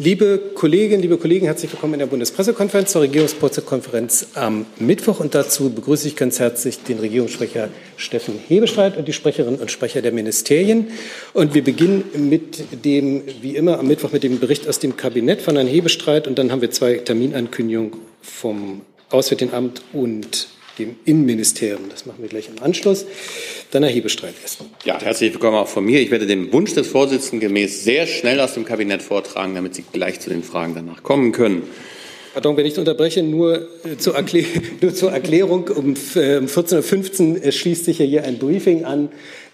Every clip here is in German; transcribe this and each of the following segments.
Liebe Kolleginnen, liebe Kollegen, herzlich willkommen in der Bundespressekonferenz zur Regierungspressekonferenz am Mittwoch. Und dazu begrüße ich ganz herzlich den Regierungssprecher Steffen Hebestreit und die Sprecherinnen und Sprecher der Ministerien. Und wir beginnen mit dem, wie immer am Mittwoch, mit dem Bericht aus dem Kabinett von Herrn Hebestreit. Und dann haben wir zwei Terminankündigungen vom Auswärtigen Amt und dem Innenministerium. Das machen wir gleich im Anschluss. Dann Herr Hebestreit erst. Ja, herzlich willkommen auch von mir. Ich werde dem Wunsch des Vorsitzenden gemäß sehr schnell aus dem Kabinett vortragen, damit Sie gleich zu den Fragen danach kommen können. Pardon, wenn ich unterbreche, nur, äh, zur, Erklär nur zur Erklärung. Um 14.15 Uhr äh, schließt sich hier ein Briefing an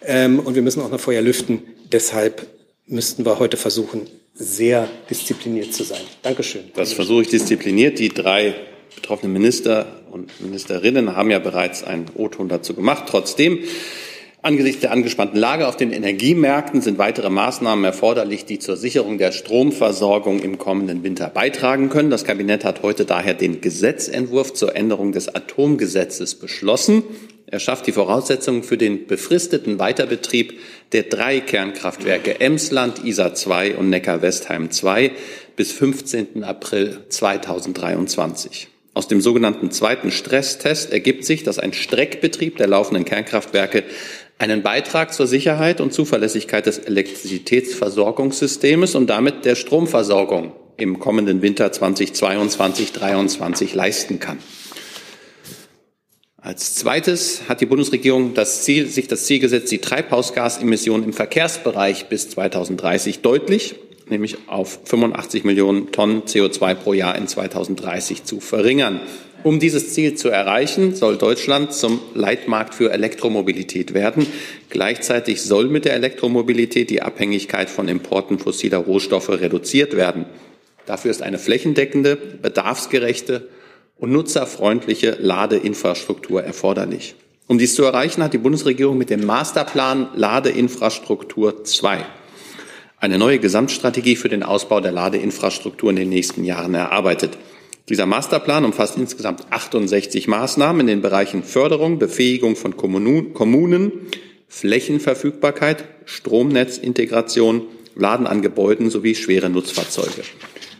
ähm, und wir müssen auch noch vorher lüften. Deshalb müssten wir heute versuchen, sehr diszipliniert zu sein. Dankeschön. Das versuche ich diszipliniert. Die drei betroffenen Minister und Ministerinnen haben ja bereits einen O-Ton dazu gemacht. Trotzdem Angesichts der angespannten Lage auf den Energiemärkten sind weitere Maßnahmen erforderlich, die zur Sicherung der Stromversorgung im kommenden Winter beitragen können. Das Kabinett hat heute daher den Gesetzentwurf zur Änderung des Atomgesetzes beschlossen. Er schafft die Voraussetzungen für den befristeten Weiterbetrieb der drei Kernkraftwerke Emsland, Isar 2 und Neckar-Westheim 2 bis 15. April 2023. Aus dem sogenannten zweiten Stresstest ergibt sich, dass ein Streckbetrieb der laufenden Kernkraftwerke einen Beitrag zur Sicherheit und Zuverlässigkeit des Elektrizitätsversorgungssystems und damit der Stromversorgung im kommenden Winter 2022-23 leisten kann. Als zweites hat die Bundesregierung das Ziel, sich das Ziel gesetzt, die Treibhausgasemissionen im Verkehrsbereich bis 2030 deutlich, nämlich auf 85 Millionen Tonnen CO2 pro Jahr in 2030 zu verringern. Um dieses Ziel zu erreichen, soll Deutschland zum Leitmarkt für Elektromobilität werden. Gleichzeitig soll mit der Elektromobilität die Abhängigkeit von Importen fossiler Rohstoffe reduziert werden. Dafür ist eine flächendeckende, bedarfsgerechte und nutzerfreundliche Ladeinfrastruktur erforderlich. Um dies zu erreichen, hat die Bundesregierung mit dem Masterplan Ladeinfrastruktur 2 eine neue Gesamtstrategie für den Ausbau der Ladeinfrastruktur in den nächsten Jahren erarbeitet. Dieser Masterplan umfasst insgesamt 68 Maßnahmen in den Bereichen Förderung, Befähigung von Kommunen, Flächenverfügbarkeit, Stromnetzintegration, Laden an Gebäuden sowie schwere Nutzfahrzeuge.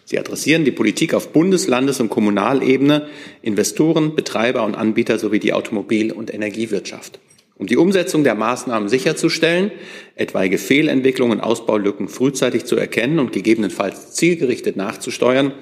Sie adressieren die Politik auf Bundes-, Landes- und Kommunalebene, Investoren, Betreiber und Anbieter sowie die Automobil- und Energiewirtschaft. Um die Umsetzung der Maßnahmen sicherzustellen, etwaige Fehlentwicklungen und Ausbaulücken frühzeitig zu erkennen und gegebenenfalls zielgerichtet nachzusteuern,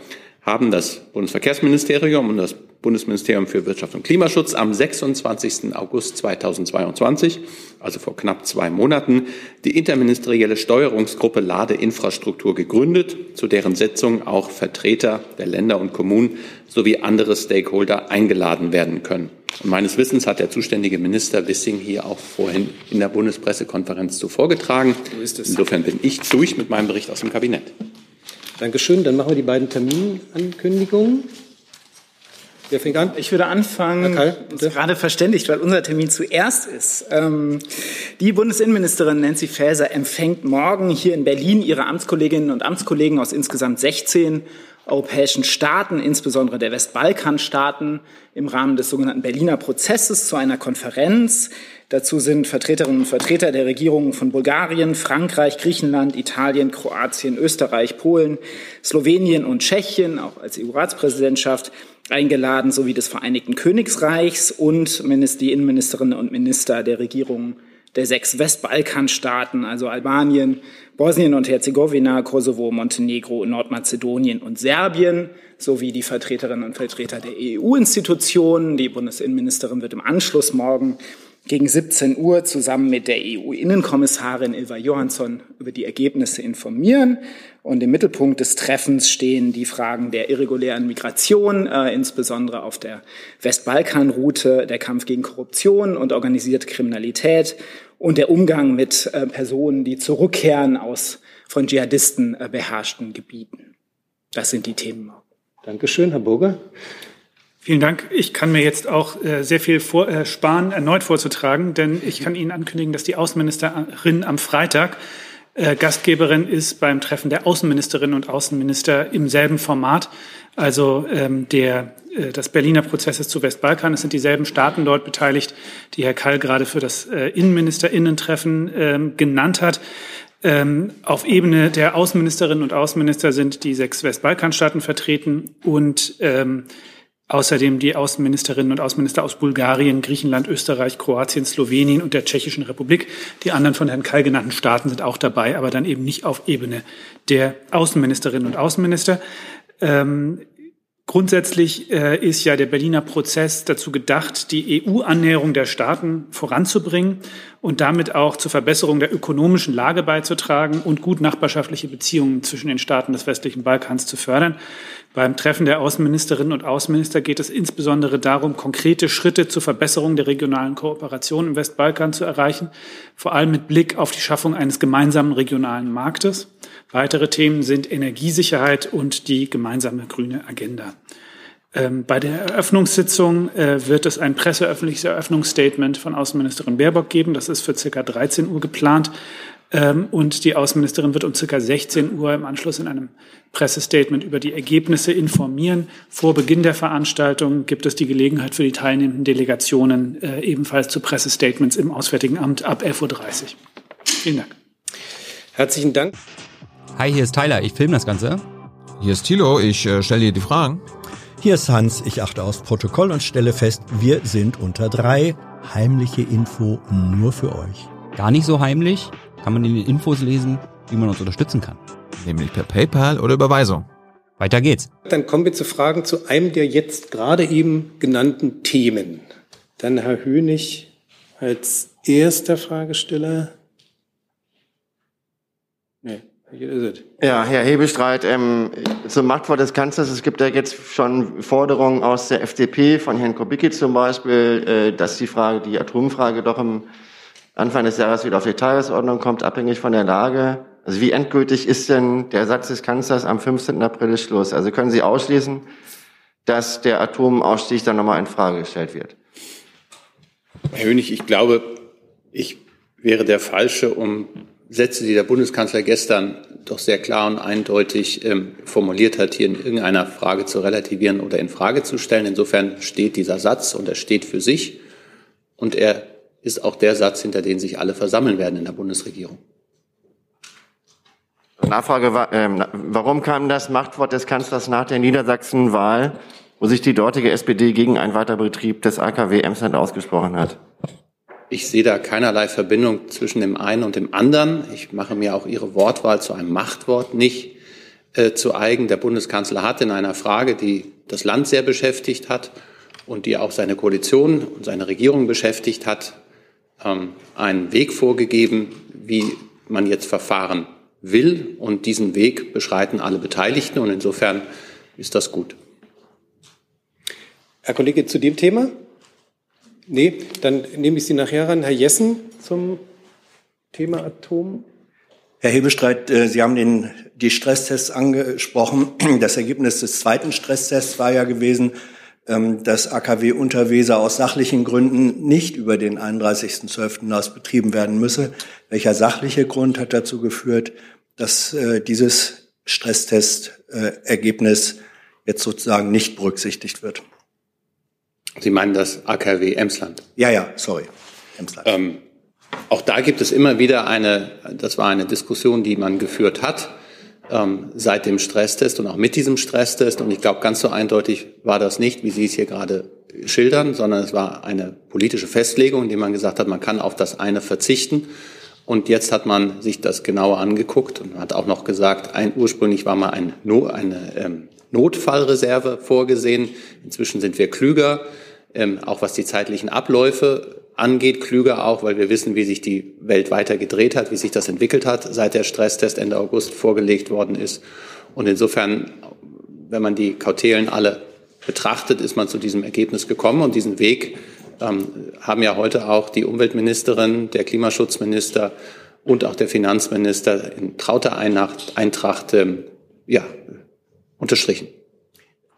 haben das Bundesverkehrsministerium und das Bundesministerium für Wirtschaft und Klimaschutz am 26. August 2022, also vor knapp zwei Monaten, die interministerielle Steuerungsgruppe Ladeinfrastruktur gegründet, zu deren Sitzung auch Vertreter der Länder und Kommunen sowie andere Stakeholder eingeladen werden können. Und meines Wissens hat der zuständige Minister Wissing hier auch vorhin in der Bundespressekonferenz zuvor getragen. So Insofern bin ich durch mit meinem Bericht aus dem Kabinett. Dankeschön. Dann machen wir die beiden Terminankündigungen. Wer fängt an? Ich würde anfangen, ist gerade verständigt, weil unser Termin zuerst ist. Ähm, die Bundesinnenministerin Nancy Faeser empfängt morgen hier in Berlin ihre Amtskolleginnen und Amtskollegen aus insgesamt 16 europäischen Staaten, insbesondere der Westbalkanstaaten, im Rahmen des sogenannten Berliner Prozesses zu einer Konferenz. Dazu sind Vertreterinnen und Vertreter der Regierungen von Bulgarien, Frankreich, Griechenland, Italien, Kroatien, Österreich, Polen, Slowenien und Tschechien, auch als EU-Ratspräsidentschaft, eingeladen, sowie des Vereinigten Königsreichs und die Innenministerinnen und Minister der Regierungen der sechs Westbalkanstaaten, also Albanien, Bosnien und Herzegowina, Kosovo, Montenegro, Nordmazedonien und Serbien, sowie die Vertreterinnen und Vertreter der EU-Institutionen. Die Bundesinnenministerin wird im Anschluss morgen gegen 17 Uhr zusammen mit der EU-Innenkommissarin Ilva Johansson über die Ergebnisse informieren. Und im Mittelpunkt des Treffens stehen die Fragen der irregulären Migration, äh, insbesondere auf der Westbalkanroute, der Kampf gegen Korruption und organisierte Kriminalität und der Umgang mit äh, Personen, die zurückkehren aus von Dschihadisten äh, beherrschten Gebieten. Das sind die Themen. Dankeschön, Herr Burger. Vielen Dank. Ich kann mir jetzt auch äh, sehr viel vor, äh, sparen, erneut vorzutragen, denn ich kann Ihnen ankündigen, dass die Außenministerin am Freitag äh, Gastgeberin ist beim Treffen der Außenministerinnen und Außenminister im selben Format. Also ähm, der, äh, des Berliner Prozesses zu Westbalkan. Es sind dieselben Staaten dort beteiligt, die Herr Kall gerade für das äh, Innenministerinnentreffen ähm, genannt hat. Ähm, auf Ebene der Außenministerinnen und Außenminister sind die sechs Westbalkanstaaten vertreten und ähm, außerdem die Außenministerinnen und Außenminister aus Bulgarien, Griechenland, Österreich, Kroatien, Slowenien und der Tschechischen Republik. Die anderen von Herrn Kall genannten Staaten sind auch dabei, aber dann eben nicht auf Ebene der Außenministerinnen und Außenminister. Ähm, Grundsätzlich äh, ist ja der Berliner Prozess dazu gedacht, die EU-Annäherung der Staaten voranzubringen und damit auch zur Verbesserung der ökonomischen Lage beizutragen und gut nachbarschaftliche Beziehungen zwischen den Staaten des westlichen Balkans zu fördern. Beim Treffen der Außenministerinnen und Außenminister geht es insbesondere darum, konkrete Schritte zur Verbesserung der regionalen Kooperation im Westbalkan zu erreichen, vor allem mit Blick auf die Schaffung eines gemeinsamen regionalen Marktes. Weitere Themen sind Energiesicherheit und die gemeinsame grüne Agenda. Ähm, bei der Eröffnungssitzung äh, wird es ein presseöffentliches Eröffnungsstatement von Außenministerin Baerbock geben. Das ist für circa 13 Uhr geplant. Ähm, und die Außenministerin wird um circa 16 Uhr im Anschluss in einem Pressestatement über die Ergebnisse informieren. Vor Beginn der Veranstaltung gibt es die Gelegenheit für die teilnehmenden Delegationen äh, ebenfalls zu Pressestatements im Auswärtigen Amt ab 11.30 Uhr. Vielen Dank. Herzlichen Dank. Hi, hier ist Tyler, ich filme das Ganze. Hier ist Thilo, ich äh, stelle dir die Fragen. Hier ist Hans, ich achte aufs Protokoll und stelle fest, wir sind unter drei. Heimliche Info nur für euch. Gar nicht so heimlich, kann man in den Infos lesen, wie man uns unterstützen kann. Nämlich per PayPal oder Überweisung. Weiter geht's. Dann kommen wir zu Fragen zu einem der jetzt gerade eben genannten Themen. Dann Herr Hönig als erster Fragesteller. Nee. Ja, Herr Hebestreit, ähm, zum Machtwort des Kanzlers. Es gibt ja jetzt schon Forderungen aus der FDP, von Herrn Kubicki zum Beispiel, äh, dass die Frage, die Atomfrage doch im Anfang des Jahres wieder auf die Tagesordnung kommt, abhängig von der Lage. Also wie endgültig ist denn der Satz des Kanzlers am 15. April Schluss? Also können Sie ausschließen, dass der Atomausstieg dann nochmal in Frage gestellt wird? Herr Hönig, ich glaube, ich wäre der Falsche, um Sätze, die der Bundeskanzler gestern doch sehr klar und eindeutig ähm, formuliert hat, hier in irgendeiner Frage zu relativieren oder in Frage zu stellen. Insofern steht dieser Satz und er steht für sich und er ist auch der Satz, hinter den sich alle versammeln werden in der Bundesregierung. Nachfrage war, äh, warum kam das Machtwort des Kanzlers nach der Niedersachsen-Wahl, wo sich die dortige SPD gegen einen Weiterbetrieb des AKW Emsland ausgesprochen hat? Ich sehe da keinerlei Verbindung zwischen dem einen und dem anderen. Ich mache mir auch Ihre Wortwahl zu einem Machtwort nicht äh, zu eigen. Der Bundeskanzler hat in einer Frage, die das Land sehr beschäftigt hat und die auch seine Koalition und seine Regierung beschäftigt hat, einen Weg vorgegeben, wie man jetzt verfahren will. Und diesen Weg beschreiten alle Beteiligten. Und insofern ist das gut. Herr Kollege, zu dem Thema? Nee, dann nehme ich Sie nachher ran. Herr Jessen zum Thema Atom. Herr Hebestreit, äh, Sie haben den, die Stresstests angesprochen. Das Ergebnis des zweiten Stresstests war ja gewesen, ähm, dass AKW Unterweser aus sachlichen Gründen nicht über den 31.12. hinaus betrieben werden müsse. Welcher sachliche Grund hat dazu geführt, dass äh, dieses Stresstest-Ergebnis jetzt sozusagen nicht berücksichtigt wird? Sie meinen das AKW Emsland? Ja, ja, sorry. Emsland. Ähm, auch da gibt es immer wieder eine, das war eine Diskussion, die man geführt hat ähm, seit dem Stresstest und auch mit diesem Stresstest. Und ich glaube, ganz so eindeutig war das nicht, wie Sie es hier gerade schildern, sondern es war eine politische Festlegung, in die man gesagt hat, man kann auf das eine verzichten. Und jetzt hat man sich das genauer angeguckt und hat auch noch gesagt, ein, ursprünglich war mal ein, eine ähm, Notfallreserve vorgesehen. Inzwischen sind wir klüger, ähm, auch was die zeitlichen Abläufe angeht, klüger auch, weil wir wissen, wie sich die Welt weiter gedreht hat, wie sich das entwickelt hat, seit der Stresstest Ende August vorgelegt worden ist. Und insofern, wenn man die Kautelen alle betrachtet, ist man zu diesem Ergebnis gekommen und diesen Weg ähm, haben ja heute auch die Umweltministerin, der Klimaschutzminister und auch der Finanzminister in trauter Eintracht ähm, ja, unterstrichen.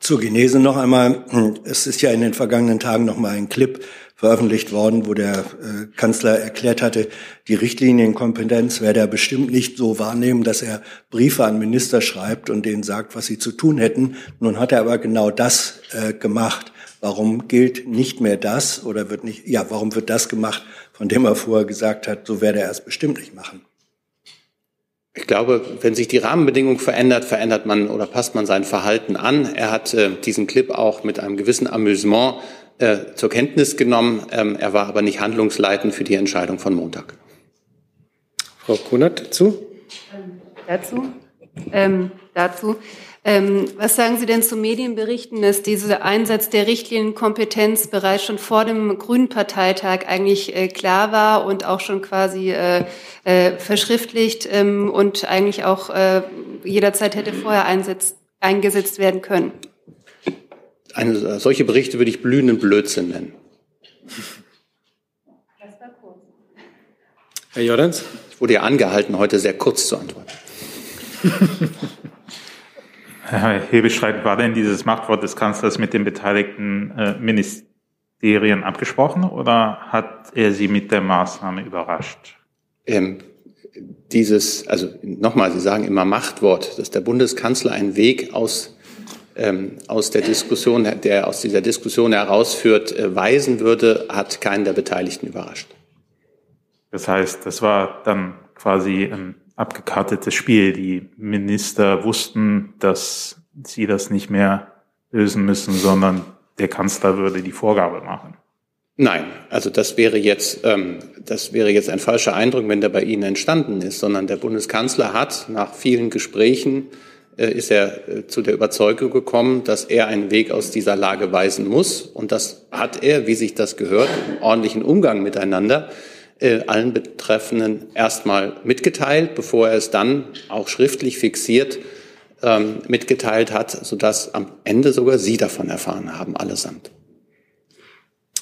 Zur Genese noch einmal. Es ist ja in den vergangenen Tagen noch mal ein Clip veröffentlicht worden, wo der äh, Kanzler erklärt hatte, die Richtlinienkompetenz werde er bestimmt nicht so wahrnehmen, dass er Briefe an Minister schreibt und denen sagt, was sie zu tun hätten. Nun hat er aber genau das äh, gemacht. Warum gilt nicht mehr das oder wird nicht, ja, warum wird das gemacht, von dem er vorher gesagt hat, so werde er es bestimmt nicht machen? Ich glaube, wenn sich die Rahmenbedingung verändert, verändert man oder passt man sein Verhalten an. Er hat äh, diesen Clip auch mit einem gewissen Amüsement äh, zur Kenntnis genommen. Ähm, er war aber nicht handlungsleitend für die Entscheidung von Montag. Frau Kunert dazu? Ähm, dazu? Ähm, dazu. Ähm, was sagen Sie denn zu Medienberichten, dass dieser Einsatz der Richtlinienkompetenz bereits schon vor dem Grünen Parteitag eigentlich äh, klar war und auch schon quasi äh, äh, verschriftlicht ähm, und eigentlich auch äh, jederzeit hätte vorher einsetz, eingesetzt werden können? Eine, solche Berichte würde ich blühenden Blödsinn nennen. Das war kurz. Herr Jordans? Ich wurde ja angehalten, heute sehr kurz zu antworten. Herr Hebestreit, war denn dieses Machtwort des Kanzlers mit den beteiligten äh, Ministerien abgesprochen oder hat er Sie mit der Maßnahme überrascht? Ähm, dieses, also nochmal, Sie sagen immer Machtwort, dass der Bundeskanzler einen Weg aus, ähm, aus der Diskussion, der aus dieser Diskussion herausführt, äh, weisen würde, hat keinen der Beteiligten überrascht. Das heißt, das war dann quasi ein abgekartetes Spiel. Die Minister wussten, dass sie das nicht mehr lösen müssen, sondern der Kanzler würde die Vorgabe machen. Nein, also das wäre jetzt, ähm, das wäre jetzt ein falscher Eindruck, wenn der bei Ihnen entstanden ist, sondern der Bundeskanzler hat nach vielen Gesprächen äh, ist er äh, zu der Überzeugung gekommen, dass er einen Weg aus dieser Lage weisen muss. Und das hat er, wie sich das gehört, im ordentlichen Umgang miteinander allen Betreffenden erstmal mitgeteilt, bevor er es dann auch schriftlich fixiert ähm, mitgeteilt hat, sodass am Ende sogar Sie davon erfahren haben, allesamt.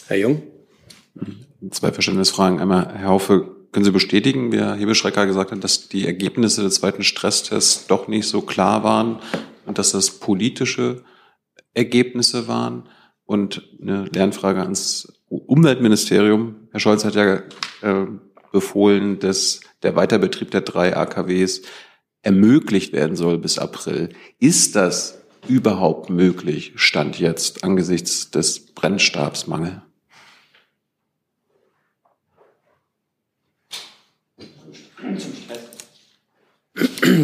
Herr Jung? Zwei Verständnisfragen. Einmal, Herr Haufe, können Sie bestätigen, wie Herr Hebeschrecker gesagt hat, dass die Ergebnisse des zweiten Stresstests doch nicht so klar waren und dass das politische Ergebnisse waren? Und eine Lernfrage ans Umweltministerium. Herr Scholz hat ja äh, befohlen, dass der Weiterbetrieb der drei AKWs ermöglicht werden soll bis April. Ist das überhaupt möglich, Stand jetzt, angesichts des Brennstabsmangels?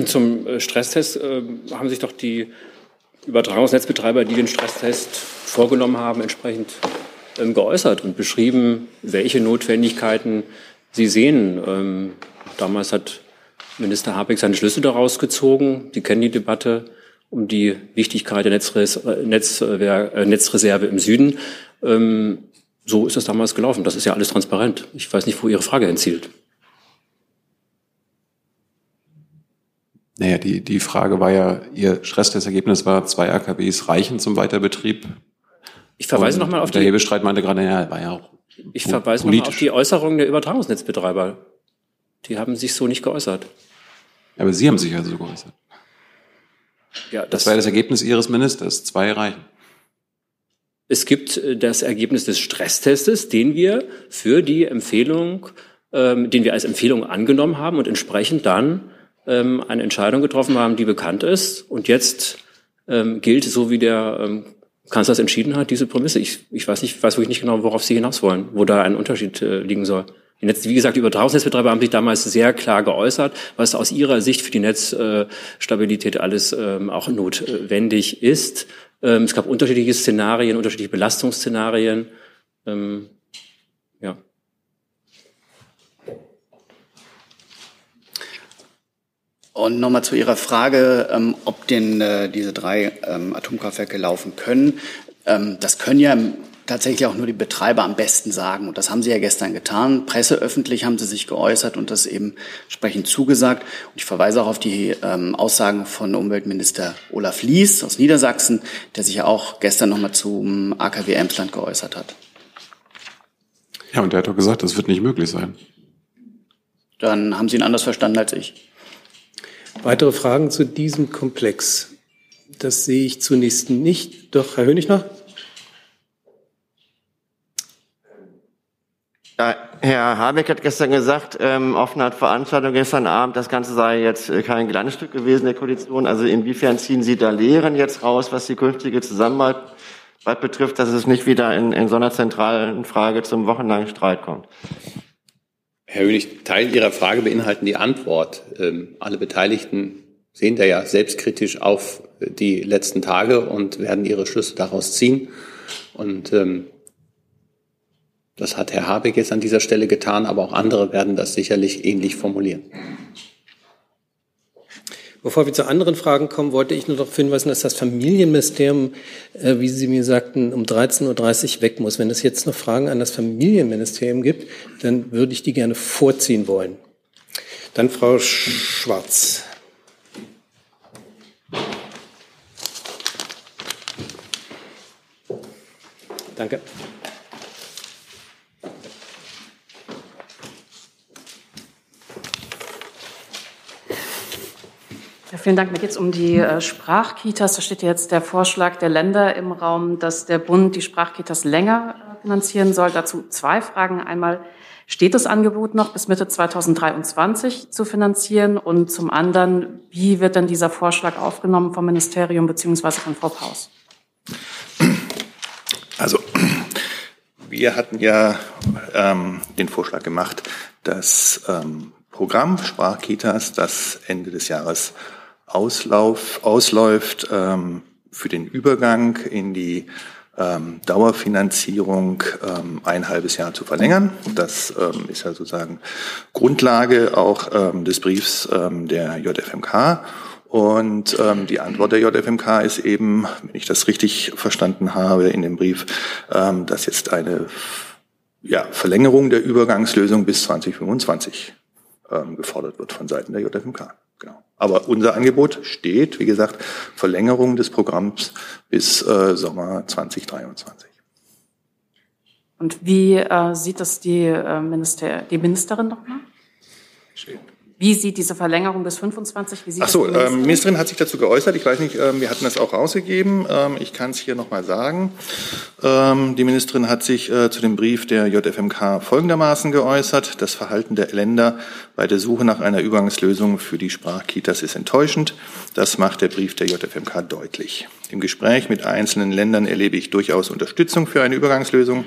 Zum äh, Stresstest äh, haben sich doch die Übertragungsnetzbetreiber, die den Stresstest vorgenommen haben, entsprechend geäußert und beschrieben, welche Notwendigkeiten sie sehen. Ähm, damals hat Minister Habeck seine Schlüsse daraus gezogen. Sie kennen die Debatte um die Wichtigkeit der Netzres Netz, äh, Netzreserve im Süden. Ähm, so ist das damals gelaufen. Das ist ja alles transparent. Ich weiß nicht, wo Ihre Frage entzielt. Naja, die, die Frage war ja, Ihr Stresstestergebnis war, zwei AKWs reichen zum Weiterbetrieb. Ich verweise nochmal auf die. Der Hebestreit meinte gerade, ja, war ja auch. Ich verweise nochmal auf die Äußerungen der Übertragungsnetzbetreiber. Die haben sich so nicht geäußert. Aber Sie haben sich also so geäußert. Ja, das, das war das Ergebnis Ihres Ministers. Zwei reichen. Es gibt äh, das Ergebnis des Stresstestes, den wir für die Empfehlung, ähm, den wir als Empfehlung angenommen haben und entsprechend dann ähm, eine Entscheidung getroffen haben, die bekannt ist. Und jetzt ähm, gilt, so wie der ähm, Kanzler es entschieden hat, diese Prämisse. Ich, ich weiß nicht, weiß wirklich nicht genau, worauf Sie hinaus wollen, wo da ein Unterschied äh, liegen soll. Die Netz, wie gesagt, die Übertragungsnetzbetreiber haben sich damals sehr klar geäußert, was aus ihrer Sicht für die Netzstabilität alles ähm, auch notwendig ist. Ähm, es gab unterschiedliche Szenarien, unterschiedliche Belastungsszenarien. Ähm, Und nochmal zu Ihrer Frage, ähm, ob denn äh, diese drei ähm, Atomkraftwerke laufen können. Ähm, das können ja tatsächlich auch nur die Betreiber am besten sagen. Und das haben sie ja gestern getan. Presseöffentlich haben sie sich geäußert und das eben entsprechend zugesagt. Und ich verweise auch auf die ähm, Aussagen von Umweltminister Olaf Lies aus Niedersachsen, der sich ja auch gestern nochmal zum AKW Emsland geäußert hat. Ja, und der hat doch gesagt, das wird nicht möglich sein. Dann haben Sie ihn anders verstanden als ich. Weitere Fragen zu diesem Komplex? Das sehe ich zunächst nicht. Doch, Herr Hönig noch? Herr Habeck hat gestern gesagt, ähm, auf einer Veranstaltung gestern Abend, das Ganze sei jetzt äh, kein Glanzstück gewesen der Koalition. Also inwiefern ziehen Sie da Lehren jetzt raus, was die künftige Zusammenarbeit betrifft, dass es nicht wieder in, in so einer zentralen Frage zum wochenlangen Streit kommt? Herr Hönig, Teil Ihrer Frage beinhalten die Antwort. Ähm, alle Beteiligten sehen da ja selbstkritisch auf die letzten Tage und werden ihre Schlüsse daraus ziehen. Und ähm, das hat Herr Habeck jetzt an dieser Stelle getan, aber auch andere werden das sicherlich ähnlich formulieren. Bevor wir zu anderen Fragen kommen, wollte ich nur darauf hinweisen, dass das Familienministerium, äh, wie Sie mir sagten, um 13.30 Uhr weg muss. Wenn es jetzt noch Fragen an das Familienministerium gibt, dann würde ich die gerne vorziehen wollen. Dann Frau Schwarz. Danke. Ja, vielen Dank. Mir geht es um die äh, Sprachkitas. Da steht jetzt der Vorschlag der Länder im Raum, dass der Bund die Sprachkitas länger äh, finanzieren soll. Dazu zwei Fragen. Einmal, steht das Angebot noch bis Mitte 2023 zu finanzieren? Und zum anderen, wie wird denn dieser Vorschlag aufgenommen vom Ministerium beziehungsweise von Frau Paus? Also, wir hatten ja ähm, den Vorschlag gemacht, das ähm, Programm Sprachkitas, das Ende des Jahres Auslauf, ausläuft, ähm, für den Übergang in die ähm, Dauerfinanzierung ähm, ein halbes Jahr zu verlängern. Das ähm, ist ja sozusagen Grundlage auch ähm, des Briefs ähm, der JFMK. Und ähm, die Antwort der JFMK ist eben, wenn ich das richtig verstanden habe in dem Brief, ähm, dass jetzt eine ja, Verlängerung der Übergangslösung bis 2025 ähm, gefordert wird von Seiten der JFMK. Genau. Aber unser Angebot steht, wie gesagt, Verlängerung des Programms bis äh, Sommer 2023. Und wie äh, sieht das die, äh, Minister, die Ministerin nochmal? Schön. Wie sieht diese Verlängerung bis 25? Wie sieht Ach so, die Ministerin? Ähm, Ministerin hat sich dazu geäußert. Ich weiß nicht, ähm, wir hatten das auch rausgegeben. Ähm, ich kann es hier nochmal sagen. Ähm, die Ministerin hat sich äh, zu dem Brief der JFMK folgendermaßen geäußert. Das Verhalten der Länder bei der Suche nach einer Übergangslösung für die Sprachkitas ist enttäuschend. Das macht der Brief der JFMK deutlich. Im Gespräch mit einzelnen Ländern erlebe ich durchaus Unterstützung für eine Übergangslösung.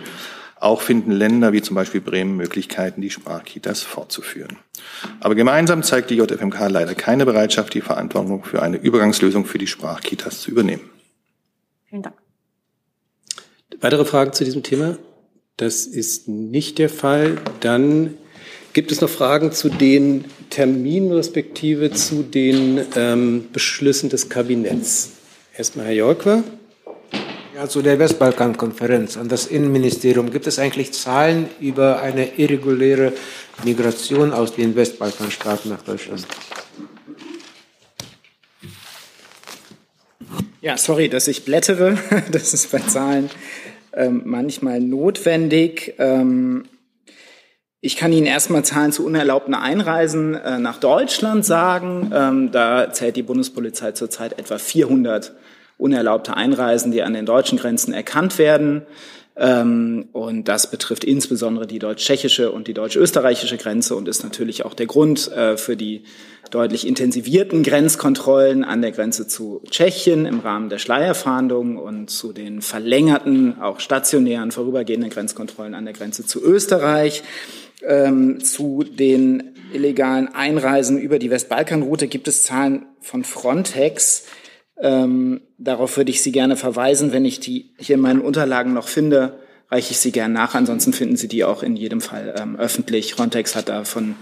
Auch finden Länder wie zum Beispiel Bremen Möglichkeiten, die Sprachkitas fortzuführen. Aber gemeinsam zeigt die JFMK leider keine Bereitschaft, die Verantwortung für eine Übergangslösung für die Sprachkitas zu übernehmen. Vielen Dank. Weitere Fragen zu diesem Thema? Das ist nicht der Fall. Dann gibt es noch Fragen zu den Terminen respektive zu den ähm, Beschlüssen des Kabinetts. Erstmal Herr Jolkwer. Ja, zu der Westbalkan-Konferenz an das Innenministerium. Gibt es eigentlich Zahlen über eine irreguläre Migration aus den Westbalkanstaaten nach Deutschland? Ja, sorry, dass ich blättere. Das ist bei Zahlen ähm, manchmal notwendig. Ähm, ich kann Ihnen erstmal Zahlen zu unerlaubten Einreisen äh, nach Deutschland sagen. Ähm, da zählt die Bundespolizei zurzeit etwa 400 unerlaubte Einreisen, die an den deutschen Grenzen erkannt werden. Ähm, und das betrifft insbesondere die deutsch-tschechische und die deutsch-österreichische Grenze und ist natürlich auch der Grund äh, für die deutlich intensivierten Grenzkontrollen an der Grenze zu Tschechien im Rahmen der Schleierfahndung und zu den verlängerten, auch stationären, vorübergehenden Grenzkontrollen an der Grenze zu Österreich. Ähm, zu den illegalen Einreisen über die Westbalkanroute gibt es Zahlen von Frontex. Ähm, darauf würde ich Sie gerne verweisen. Wenn ich die hier in meinen Unterlagen noch finde, reiche ich sie gerne nach. Ansonsten finden Sie die auch in jedem Fall ähm, öffentlich. Frontex hat da von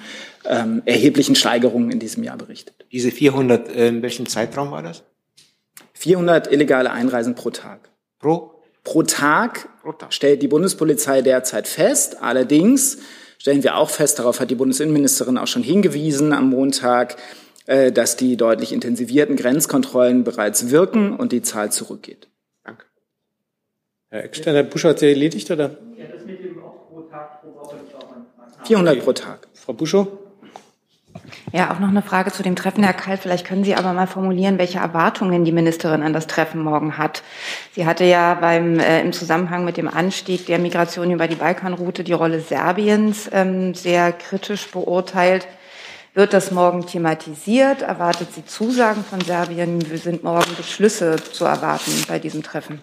ähm, erheblichen Steigerungen in diesem Jahr berichtet. Diese 400, äh, in welchem Zeitraum war das? 400 illegale Einreisen pro Tag. Pro? Pro Tag, pro Tag stellt die Bundespolizei derzeit fest. Allerdings stellen wir auch fest, darauf hat die Bundesinnenministerin auch schon hingewiesen am Montag, dass die deutlich intensivierten Grenzkontrollen bereits wirken und die Zahl zurückgeht. Danke. Herr Eckstein, Herr Busch hat Sie erledigt, oder? Ja, das mit dem auch pro Tag, pro Woche. 400 pro Tag. Frau Buschow? Ja, auch noch eine Frage zu dem Treffen, Herr Kalt. Vielleicht können Sie aber mal formulieren, welche Erwartungen die Ministerin an das Treffen morgen hat. Sie hatte ja beim, äh, im Zusammenhang mit dem Anstieg der Migration über die Balkanroute die Rolle Serbiens ähm, sehr kritisch beurteilt. Wird das morgen thematisiert? Erwartet sie Zusagen von Serbien? Sind morgen Beschlüsse zu erwarten bei diesem Treffen?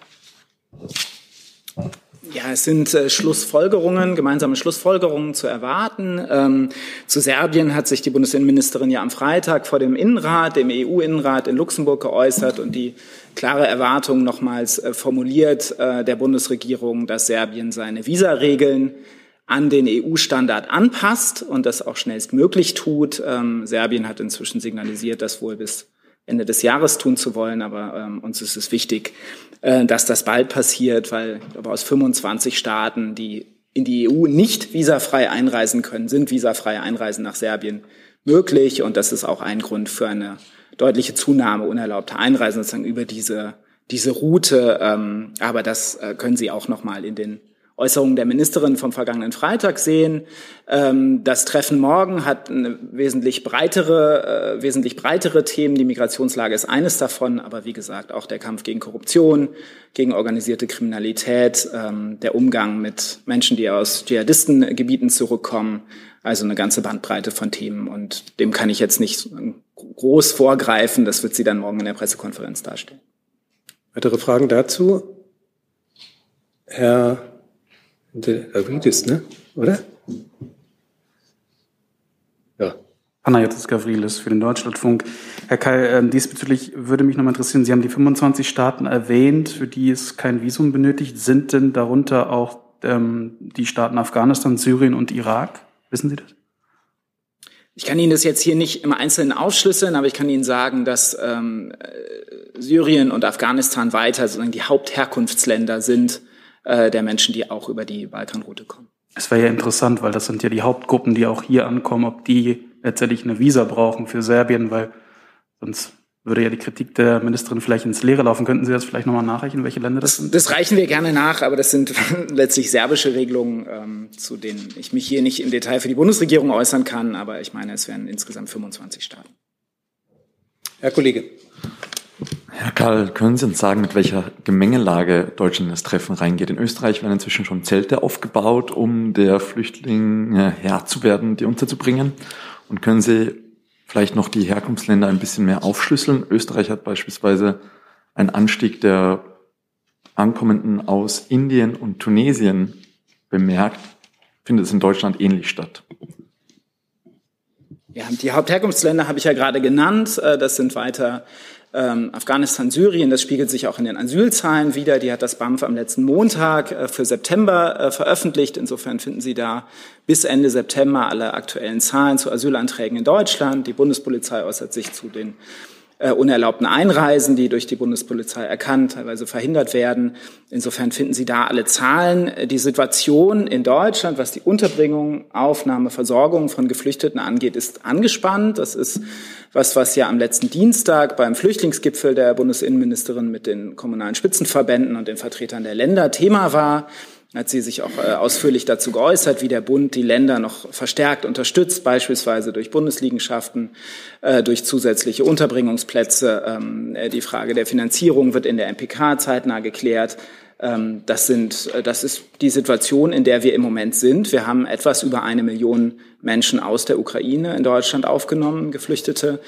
Ja, es sind äh, Schlussfolgerungen, gemeinsame Schlussfolgerungen zu erwarten. Ähm, zu Serbien hat sich die Bundesinnenministerin ja am Freitag vor dem Innenrat, dem EU-Innenrat in Luxemburg geäußert und die klare Erwartung nochmals äh, formuliert äh, der Bundesregierung, dass Serbien seine Visaregeln an den EU-Standard anpasst und das auch schnellstmöglich tut. Ähm, Serbien hat inzwischen signalisiert, das wohl bis Ende des Jahres tun zu wollen, aber ähm, uns ist es wichtig, äh, dass das bald passiert, weil aber aus 25 Staaten, die in die EU nicht visafrei einreisen können, sind visafreie Einreisen nach Serbien möglich und das ist auch ein Grund für eine deutliche Zunahme unerlaubter Einreisen sozusagen über diese diese Route. Ähm, aber das äh, können Sie auch noch mal in den Äußerungen der Ministerin vom vergangenen Freitag sehen. Ähm, das Treffen morgen hat eine wesentlich breitere, äh, wesentlich breitere Themen. Die Migrationslage ist eines davon, aber wie gesagt auch der Kampf gegen Korruption, gegen organisierte Kriminalität, ähm, der Umgang mit Menschen, die aus Dschihadistengebieten zurückkommen. Also eine ganze Bandbreite von Themen und dem kann ich jetzt nicht groß vorgreifen. Das wird sie dann morgen in der Pressekonferenz darstellen. Weitere Fragen dazu? Herr Gavridis, ne? Oder? Ja. Panayotis Gavrilis für den Deutschlandfunk. Herr Kai, äh, diesbezüglich würde mich noch mal interessieren, Sie haben die 25 Staaten erwähnt, für die es kein Visum benötigt. Sind denn darunter auch ähm, die Staaten Afghanistan, Syrien und Irak? Wissen Sie das? Ich kann Ihnen das jetzt hier nicht im Einzelnen aufschlüsseln, aber ich kann Ihnen sagen, dass ähm, äh, Syrien und Afghanistan weiter sozusagen die Hauptherkunftsländer sind äh, der Menschen, die auch über die Balkanroute kommen. Es wäre ja interessant, weil das sind ja die Hauptgruppen, die auch hier ankommen, ob die letztendlich eine Visa brauchen für Serbien, weil sonst würde ja die Kritik der Ministerin vielleicht ins Leere laufen. Könnten Sie das vielleicht nochmal nachreichen, welche Länder das, das sind? Das reichen wir gerne nach, aber das sind letztlich serbische Regelungen, ähm, zu denen ich mich hier nicht im Detail für die Bundesregierung äußern kann, aber ich meine, es wären insgesamt 25 Staaten. Herr Kollege. Herr Karl, können Sie uns sagen, mit welcher Gemengelage Deutschland das Treffen reingeht? In Österreich werden inzwischen schon Zelte aufgebaut, um der Flüchtlinge Herr zu werden, die unterzubringen. Und können Sie vielleicht noch die Herkunftsländer ein bisschen mehr aufschlüsseln? Österreich hat beispielsweise einen Anstieg der Ankommenden aus Indien und Tunesien bemerkt. Findet es in Deutschland ähnlich statt? Ja, die Hauptherkunftsländer habe ich ja gerade genannt. Äh, das sind weiter ähm, Afghanistan, Syrien, das spiegelt sich auch in den Asylzahlen wieder. Die hat das BAMF am letzten Montag äh, für September äh, veröffentlicht. Insofern finden Sie da bis Ende September alle aktuellen Zahlen zu Asylanträgen in Deutschland. Die Bundespolizei äußert sich zu den äh, unerlaubten Einreisen, die durch die Bundespolizei erkannt, teilweise verhindert werden. Insofern finden Sie da alle Zahlen. Die Situation in Deutschland, was die Unterbringung, Aufnahme, Versorgung von Geflüchteten angeht, ist angespannt. Das ist was, was ja am letzten Dienstag beim Flüchtlingsgipfel der Bundesinnenministerin mit den kommunalen Spitzenverbänden und den Vertretern der Länder Thema war hat sie sich auch äh, ausführlich dazu geäußert, wie der Bund die Länder noch verstärkt unterstützt, beispielsweise durch Bundesliegenschaften, äh, durch zusätzliche Unterbringungsplätze. Ähm, äh, die Frage der Finanzierung wird in der MPK zeitnah geklärt. Ähm, das, sind, das ist die Situation, in der wir im Moment sind. Wir haben etwas über eine Million Menschen aus der Ukraine in Deutschland aufgenommen, Geflüchtete,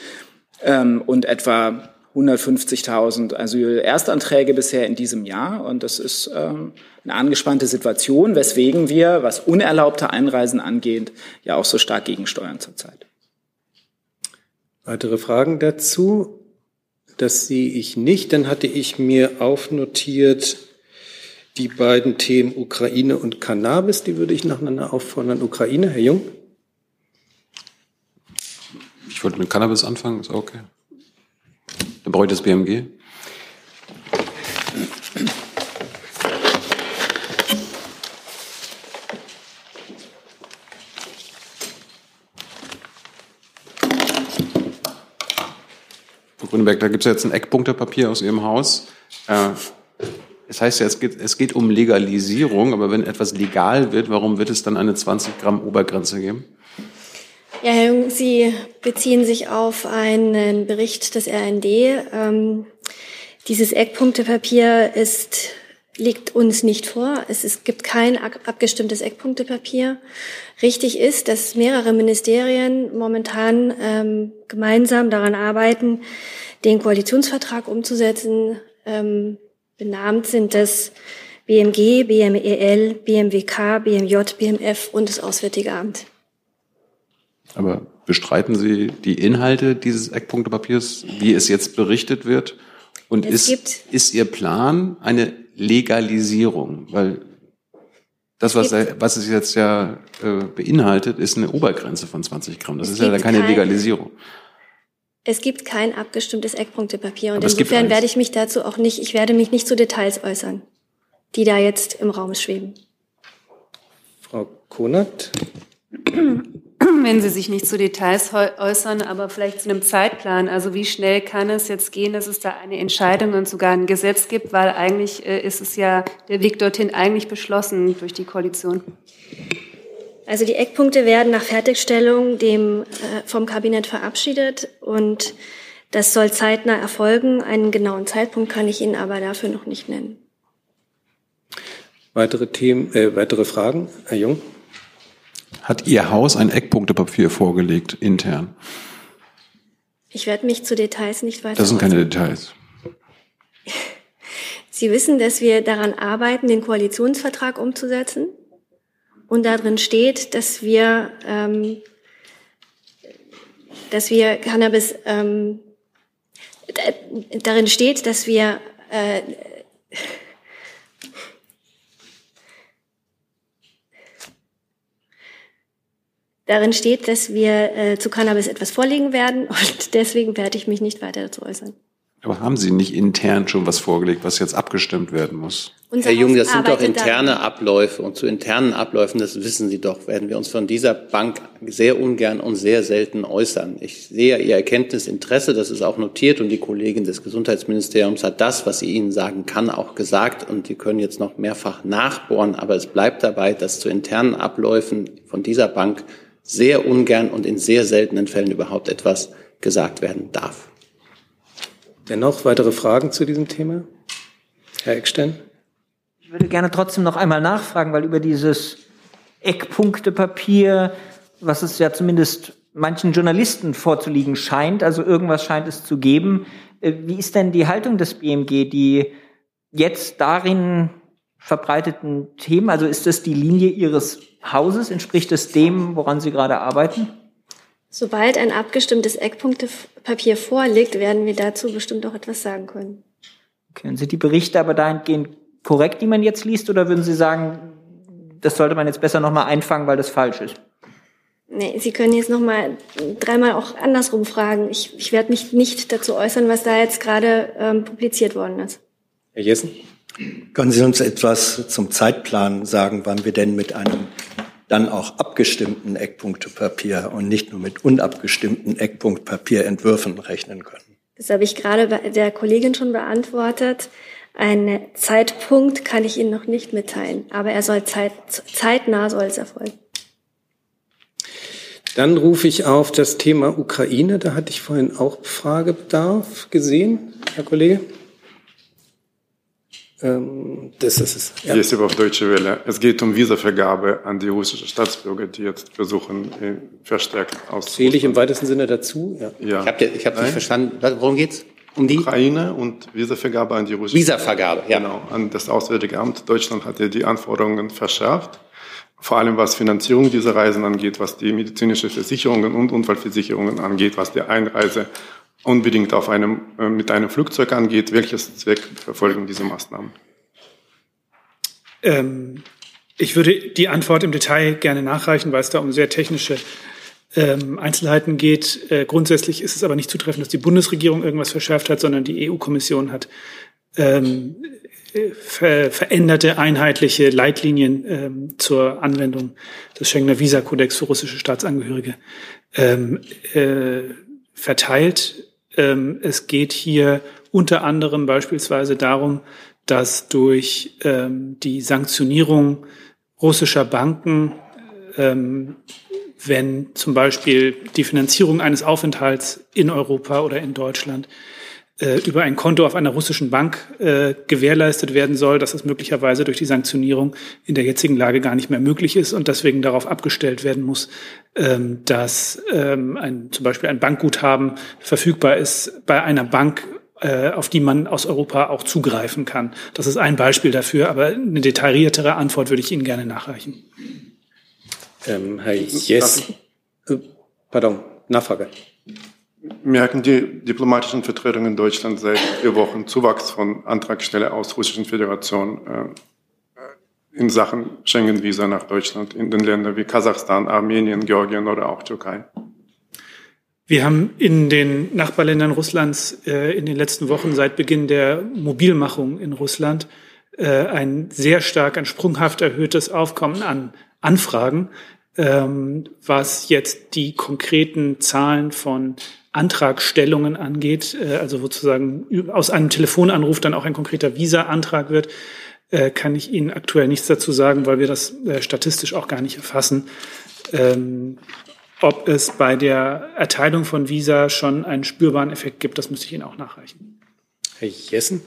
ähm, und etwa 150.000 Asyl-Erstanträge bisher in diesem Jahr. Und das ist ähm, eine angespannte Situation, weswegen wir, was unerlaubte Einreisen angeht, ja auch so stark gegensteuern zurzeit. Weitere Fragen dazu? Das sehe ich nicht. Dann hatte ich mir aufnotiert die beiden Themen Ukraine und Cannabis. Die würde ich nacheinander auffordern. Ukraine, Herr Jung. Ich wollte mit Cannabis anfangen, ist okay. Ich das BMG. Frau Grünberg, da gibt es jetzt ein Eckpunktepapier aus Ihrem Haus. Äh, es heißt ja, es geht, es geht um Legalisierung, aber wenn etwas legal wird, warum wird es dann eine 20 Gramm Obergrenze geben? Ja, Herr Jung, Sie beziehen sich auf einen Bericht des RND. Ähm, dieses Eckpunktepapier ist, liegt uns nicht vor. Es, es gibt kein abgestimmtes Eckpunktepapier. Richtig ist, dass mehrere Ministerien momentan ähm, gemeinsam daran arbeiten, den Koalitionsvertrag umzusetzen. Ähm, benannt sind das BMG, BMEL, BMWK, BMJ, BMF und das Auswärtige Amt. Aber bestreiten Sie die Inhalte dieses Eckpunktepapiers, wie es jetzt berichtet wird? Und ist, ist Ihr Plan eine Legalisierung? Weil das, was, was es jetzt ja äh, beinhaltet, ist eine Obergrenze von 20 Gramm. Das es ist ja keine kein, Legalisierung. Es gibt kein abgestimmtes Eckpunktepapier und Aber insofern werde ich mich dazu auch nicht, ich werde mich nicht zu Details äußern, die da jetzt im Raum schweben. Frau Konert? wenn Sie sich nicht zu Details äußern, aber vielleicht zu einem Zeitplan. Also wie schnell kann es jetzt gehen, dass es da eine Entscheidung und sogar ein Gesetz gibt, weil eigentlich äh, ist es ja der Weg dorthin eigentlich beschlossen durch die Koalition. Also die Eckpunkte werden nach Fertigstellung dem, äh, vom Kabinett verabschiedet und das soll zeitnah erfolgen. Einen genauen Zeitpunkt kann ich Ihnen aber dafür noch nicht nennen. Weitere Themen, äh, weitere Fragen, Herr Jung? Hat Ihr Haus ein Eckpunktepapier vorgelegt, intern? Ich werde mich zu Details nicht weiter. Das sind keine Details. Sie wissen, dass wir daran arbeiten, den Koalitionsvertrag umzusetzen. Und darin steht, dass wir, ähm, dass wir Cannabis, ähm, darin steht, dass wir äh, Darin steht, dass wir äh, zu Cannabis etwas vorlegen werden und deswegen werde ich mich nicht weiter dazu äußern. Aber haben Sie nicht intern schon was vorgelegt, was jetzt abgestimmt werden muss? Unser Herr Jung, das sind doch interne daran. Abläufe und zu internen Abläufen, das wissen Sie doch, werden wir uns von dieser Bank sehr ungern und sehr selten äußern. Ich sehe Ihr Erkenntnisinteresse, das ist auch notiert und die Kollegin des Gesundheitsministeriums hat das, was sie Ihnen sagen kann, auch gesagt und die können jetzt noch mehrfach nachbohren, aber es bleibt dabei, dass zu internen Abläufen von dieser Bank sehr ungern und in sehr seltenen Fällen überhaupt etwas gesagt werden darf. Dennoch weitere Fragen zu diesem Thema? Herr Eckstein? Ich würde gerne trotzdem noch einmal nachfragen, weil über dieses Eckpunktepapier, was es ja zumindest manchen Journalisten vorzuliegen scheint, also irgendwas scheint es zu geben. Äh, wie ist denn die Haltung des BMG, die jetzt darin verbreiteten Themen, also ist das die Linie Ihres Hauses? Entspricht es dem, woran Sie gerade arbeiten? Sobald ein abgestimmtes Eckpunktepapier vorliegt, werden wir dazu bestimmt auch etwas sagen können. Okay, und sind die Berichte aber dahingehend korrekt, die man jetzt liest, oder würden Sie sagen, das sollte man jetzt besser nochmal einfangen, weil das falsch ist? Nee, Sie können jetzt nochmal dreimal auch andersrum fragen. Ich, ich werde mich nicht dazu äußern, was da jetzt gerade ähm, publiziert worden ist. Herr Jessen? Können Sie uns etwas zum Zeitplan sagen, wann wir denn mit einem dann auch abgestimmten Eckpunktepapier und nicht nur mit unabgestimmten Eckpunktpapierentwürfen rechnen können? Das habe ich gerade bei der Kollegin schon beantwortet. Einen Zeitpunkt kann ich Ihnen noch nicht mitteilen, aber er soll zeit, zeitnah soll es erfolgen. Dann rufe ich auf das Thema Ukraine. Da hatte ich vorhin auch Fragebedarf gesehen, Herr Kollege. Ähm, das ist es. Ja. Hier auf Deutsche Welle. Es geht um Visavergabe an die russischen Staatsbürger, die jetzt versuchen, äh, verstärkt auszurüsten. Zähle ich im weitesten Sinne dazu? Ja. ja. Ich habe ich hab nicht verstanden. Worum geht's? Um die Ukraine und Visavergabe an die russischen. Visavergabe, ja. Genau, an das Auswärtige Amt. Deutschland hat ja die Anforderungen verschärft. Vor allem was Finanzierung dieser Reisen angeht, was die medizinische Versicherungen und Unfallversicherungen angeht, was die Einreise unbedingt auf einem, äh, mit einem Flugzeug angeht. Welches Zweck verfolgen diese Maßnahmen? Ähm, ich würde die Antwort im Detail gerne nachreichen, weil es da um sehr technische ähm, Einzelheiten geht. Äh, grundsätzlich ist es aber nicht zutreffend, dass die Bundesregierung irgendwas verschärft hat, sondern die EU-Kommission hat ähm, ver veränderte einheitliche Leitlinien ähm, zur Anwendung des Schengener Visa-Kodex für russische Staatsangehörige ähm, äh, verteilt. Ähm, es geht hier unter anderem beispielsweise darum, dass durch ähm, die Sanktionierung russischer Banken, ähm, wenn zum Beispiel die Finanzierung eines Aufenthalts in Europa oder in Deutschland über ein Konto auf einer russischen Bank äh, gewährleistet werden soll, dass es möglicherweise durch die Sanktionierung in der jetzigen Lage gar nicht mehr möglich ist und deswegen darauf abgestellt werden muss, ähm, dass ähm, ein, zum Beispiel ein Bankguthaben verfügbar ist bei einer Bank, äh, auf die man aus Europa auch zugreifen kann. Das ist ein Beispiel dafür, aber eine detailliertere Antwort würde ich Ihnen gerne nachreichen. Ähm, Herr Yes, äh, pardon, Nachfrage. Merken die diplomatischen Vertretungen in Deutschland seit vier Wochen Zuwachs von Antragstelle aus Russischen Föderation äh, in Sachen Schengen-Visa nach Deutschland in den Ländern wie Kasachstan, Armenien, Georgien oder auch Türkei? Wir haben in den Nachbarländern Russlands äh, in den letzten Wochen seit Beginn der Mobilmachung in Russland äh, ein sehr stark, ein sprunghaft erhöhtes Aufkommen an Anfragen, ähm, was jetzt die konkreten Zahlen von Antragstellungen angeht, äh, also sozusagen aus einem Telefonanruf dann auch ein konkreter Visa-Antrag wird, äh, kann ich Ihnen aktuell nichts dazu sagen, weil wir das äh, statistisch auch gar nicht erfassen. Ähm, ob es bei der Erteilung von Visa schon einen spürbaren Effekt gibt, das müsste ich Ihnen auch nachreichen. Herr Jessen?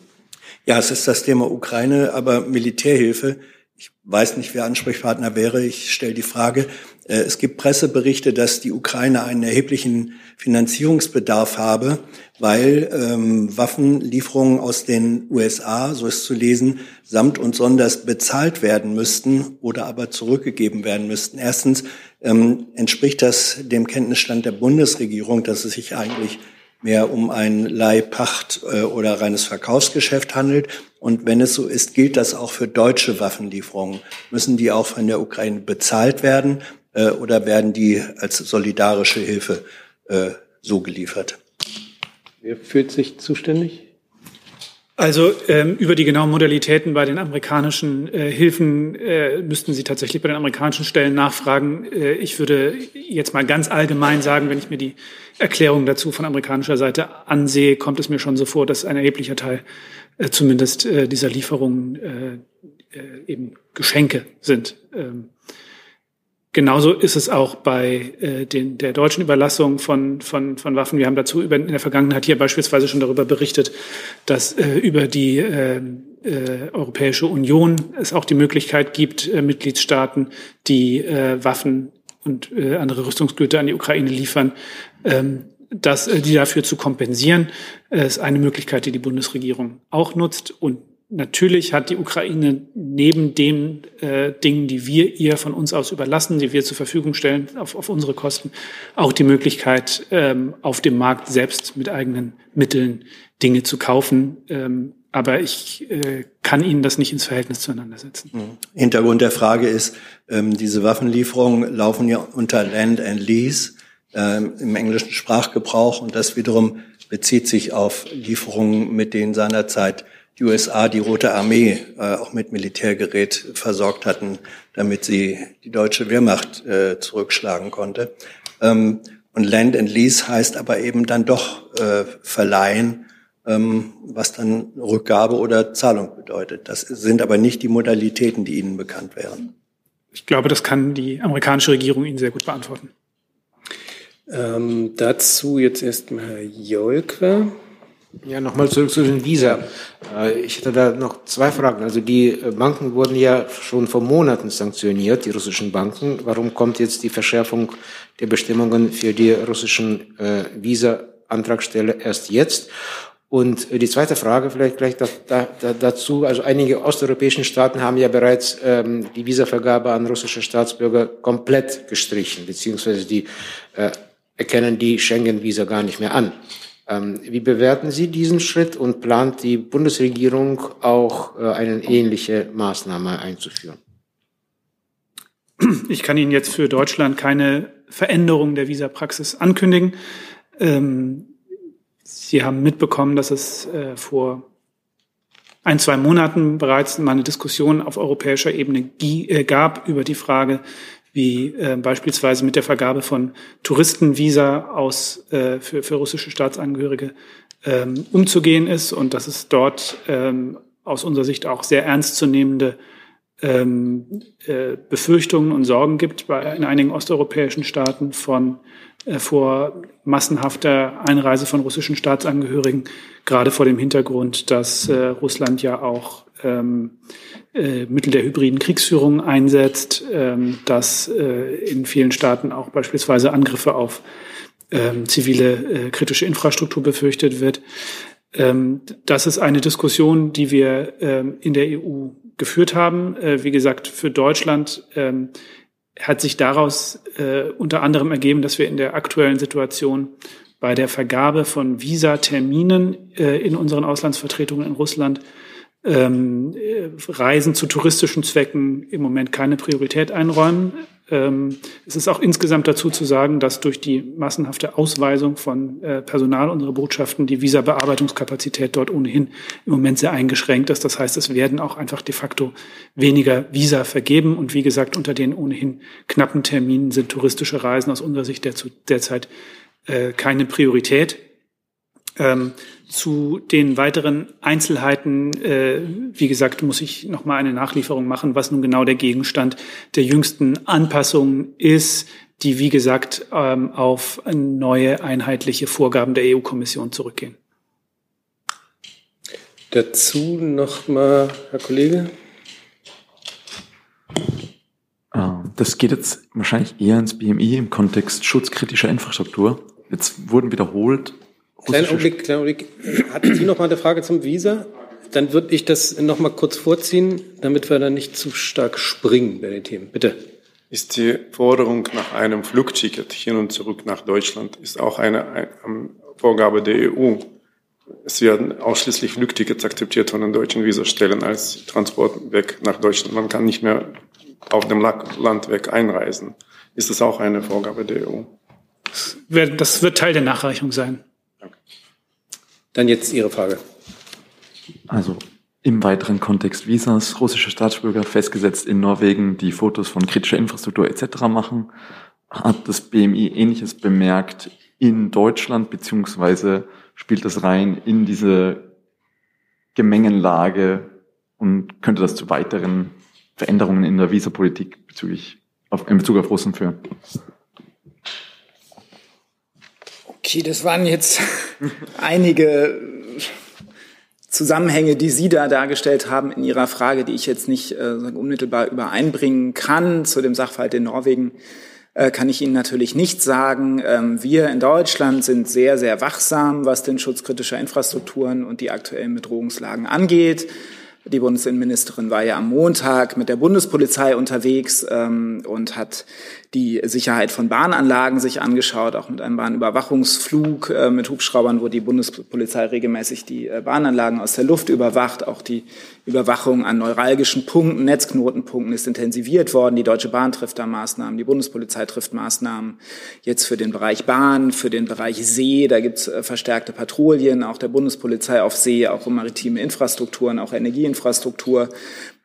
Ja, es ist das Thema Ukraine, aber Militärhilfe. Ich weiß nicht, wer Ansprechpartner wäre. Ich stelle die Frage. Äh, es gibt Presseberichte, dass die Ukraine einen erheblichen Finanzierungsbedarf habe, weil ähm, Waffenlieferungen aus den USA, so ist zu lesen, samt und sonders bezahlt werden müssten oder aber zurückgegeben werden müssten. Erstens ähm, entspricht das dem Kenntnisstand der Bundesregierung, dass es sich eigentlich mehr um ein Leihpacht äh, oder reines Verkaufsgeschäft handelt. Und wenn es so ist, gilt das auch für deutsche Waffenlieferungen. Müssen die auch von der Ukraine bezahlt werden äh, oder werden die als solidarische Hilfe äh, so geliefert? Wer fühlt sich zuständig? Also ähm, über die genauen Modalitäten bei den amerikanischen äh, Hilfen äh, müssten Sie tatsächlich bei den amerikanischen Stellen nachfragen. Äh, ich würde jetzt mal ganz allgemein sagen, wenn ich mir die Erklärung dazu von amerikanischer Seite ansehe, kommt es mir schon so vor, dass ein erheblicher Teil äh, zumindest äh, dieser Lieferungen äh, äh, eben Geschenke sind. Ähm, Genauso ist es auch bei äh, den, der deutschen Überlassung von, von, von Waffen. Wir haben dazu über, in der Vergangenheit hier beispielsweise schon darüber berichtet, dass äh, über die äh, äh, Europäische Union es auch die Möglichkeit gibt, äh, Mitgliedstaaten, die äh, Waffen und äh, andere Rüstungsgüter an die Ukraine liefern, ähm, dass äh, die dafür zu kompensieren, äh, ist eine Möglichkeit, die die Bundesregierung auch nutzt. Und Natürlich hat die Ukraine neben den äh, Dingen, die wir ihr von uns aus überlassen, die wir zur Verfügung stellen auf, auf unsere Kosten, auch die Möglichkeit, ähm, auf dem Markt selbst mit eigenen Mitteln Dinge zu kaufen. Ähm, aber ich äh, kann Ihnen das nicht ins Verhältnis zueinander setzen. Mhm. Hintergrund der Frage ist, ähm, diese Waffenlieferungen laufen ja unter Land and Lease ähm, im englischen Sprachgebrauch und das wiederum bezieht sich auf Lieferungen, mit denen seinerzeit die USA die Rote Armee äh, auch mit Militärgerät versorgt hatten, damit sie die deutsche Wehrmacht äh, zurückschlagen konnte. Ähm, und Land and Lease heißt aber eben dann doch äh, verleihen, ähm, was dann Rückgabe oder Zahlung bedeutet. Das sind aber nicht die Modalitäten, die Ihnen bekannt wären. Ich glaube, das kann die amerikanische Regierung Ihnen sehr gut beantworten. Ähm, dazu jetzt erstmal Herr Jolke. Ja, nochmal zurück zu den Visa. Äh, ich hätte da noch zwei Fragen. Also die äh, Banken wurden ja schon vor Monaten sanktioniert, die russischen Banken. Warum kommt jetzt die Verschärfung der Bestimmungen für die russischen äh, Visa-Antragsteller erst jetzt? Und die zweite Frage vielleicht gleich da, da, dazu. Also einige osteuropäischen Staaten haben ja bereits ähm, die Visavergabe an russische Staatsbürger komplett gestrichen, beziehungsweise die erkennen die Schengen-Visa gar nicht mehr an. Ähm, wie bewerten Sie diesen Schritt und plant die Bundesregierung auch äh, eine ähnliche Maßnahme einzuführen? Ich kann Ihnen jetzt für Deutschland keine Veränderung der Visapraxis ankündigen. Ähm, Sie haben mitbekommen, dass es äh, vor ein, zwei Monaten bereits mal eine Diskussion auf europäischer Ebene äh, gab über die Frage, wie äh, beispielsweise mit der Vergabe von Touristenvisa aus, äh, für, für russische Staatsangehörige ähm, umzugehen ist. Und dass es dort ähm, aus unserer Sicht auch sehr ernstzunehmende ähm, äh, Befürchtungen und Sorgen gibt bei, in einigen osteuropäischen Staaten von äh, vor massenhafter Einreise von russischen Staatsangehörigen, gerade vor dem Hintergrund, dass äh, Russland ja auch ähm, äh, Mittel der hybriden Kriegsführung einsetzt, ähm, dass äh, in vielen Staaten auch beispielsweise Angriffe auf ähm, zivile äh, kritische Infrastruktur befürchtet wird. Ähm, das ist eine Diskussion, die wir ähm, in der EU geführt haben. Äh, wie gesagt, für Deutschland ähm, hat sich daraus äh, unter anderem ergeben, dass wir in der aktuellen Situation bei der Vergabe von Visaterminen äh, in unseren Auslandsvertretungen in Russland ähm, äh, Reisen zu touristischen Zwecken im Moment keine Priorität einräumen. Ähm, es ist auch insgesamt dazu zu sagen, dass durch die massenhafte Ausweisung von äh, Personal unserer Botschaften die Visa-Bearbeitungskapazität dort ohnehin im Moment sehr eingeschränkt ist. Das heißt, es werden auch einfach de facto weniger Visa vergeben. Und wie gesagt, unter den ohnehin knappen Terminen sind touristische Reisen aus unserer Sicht derzeit äh, keine Priorität. Ähm, zu den weiteren Einzelheiten, äh, wie gesagt, muss ich noch mal eine Nachlieferung machen, was nun genau der Gegenstand der jüngsten Anpassungen ist, die, wie gesagt, ähm, auf neue einheitliche Vorgaben der EU-Kommission zurückgehen. Dazu noch mal, Herr Kollege. Ähm, das geht jetzt wahrscheinlich eher ins BMI im Kontext schutzkritischer Infrastruktur. Jetzt wurden wiederholt. Kleinen Augenblick, kleinen Augenblick. Hatten Sie noch mal eine Frage zum Visa? Dann würde ich das noch mal kurz vorziehen, damit wir dann nicht zu stark springen bei den Themen. Bitte. Ist die Forderung nach einem Flugticket hin und zurück nach Deutschland ist auch eine, eine Vorgabe der EU. Es werden ausschließlich Flugtickets akzeptiert von den deutschen Visastellen als Transport weg nach Deutschland. Man kann nicht mehr auf dem Land weg einreisen. Ist das auch eine Vorgabe der EU? Das wird Teil der Nachreichung sein. Dann jetzt Ihre Frage. Also im weiteren Kontext Visas, russische Staatsbürger festgesetzt in Norwegen, die Fotos von kritischer Infrastruktur etc. machen. Hat das BMI ähnliches bemerkt in Deutschland, beziehungsweise spielt das rein in diese Gemengenlage und könnte das zu weiteren Veränderungen in der Visapolitik bezüglich auf, in Bezug auf Russen führen? Okay, das waren jetzt einige Zusammenhänge, die Sie da dargestellt haben in Ihrer Frage, die ich jetzt nicht äh, unmittelbar übereinbringen kann. Zu dem Sachverhalt in Norwegen äh, kann ich Ihnen natürlich nicht sagen. Ähm, wir in Deutschland sind sehr, sehr wachsam, was den Schutz kritischer Infrastrukturen und die aktuellen Bedrohungslagen angeht. Die Bundesinnenministerin war ja am Montag mit der Bundespolizei unterwegs ähm, und hat die Sicherheit von Bahnanlagen sich angeschaut, auch mit einem Bahnüberwachungsflug äh, mit Hubschraubern, wo die Bundespolizei regelmäßig die äh, Bahnanlagen aus der Luft überwacht. Auch die Überwachung an neuralgischen Punkten, Netzknotenpunkten ist intensiviert worden. Die Deutsche Bahn trifft da Maßnahmen, die Bundespolizei trifft Maßnahmen jetzt für den Bereich Bahn, für den Bereich See. Da gibt es äh, verstärkte Patrouillen, auch der Bundespolizei auf See, auch um maritime Infrastrukturen, auch Energieinfrastruktur.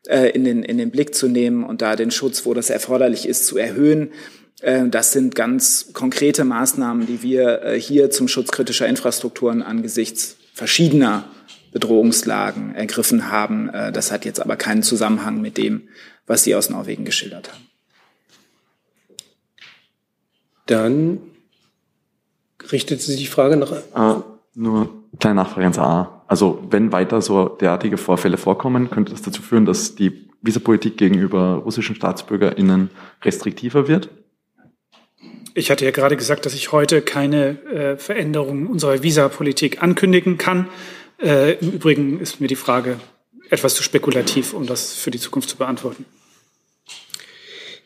Äh, in, den, in den Blick zu nehmen und da den Schutz, wo das erforderlich ist, zu erhöhen. Äh, das sind ganz konkrete Maßnahmen, die wir äh, hier zum Schutz kritischer Infrastrukturen angesichts verschiedener Bedrohungslagen ergriffen haben. Das hat jetzt aber keinen Zusammenhang mit dem, was Sie aus Norwegen geschildert haben. Dann richtet sich die Frage noch. Ah, nur kleine Nachfrage ans A. Also wenn weiter so derartige Vorfälle vorkommen, könnte das dazu führen, dass die Visapolitik gegenüber russischen StaatsbürgerInnen restriktiver wird? Ich hatte ja gerade gesagt, dass ich heute keine äh, Veränderung unserer Visapolitik ankündigen kann. Äh, Im Übrigen ist mir die Frage etwas zu spekulativ, um das für die Zukunft zu beantworten.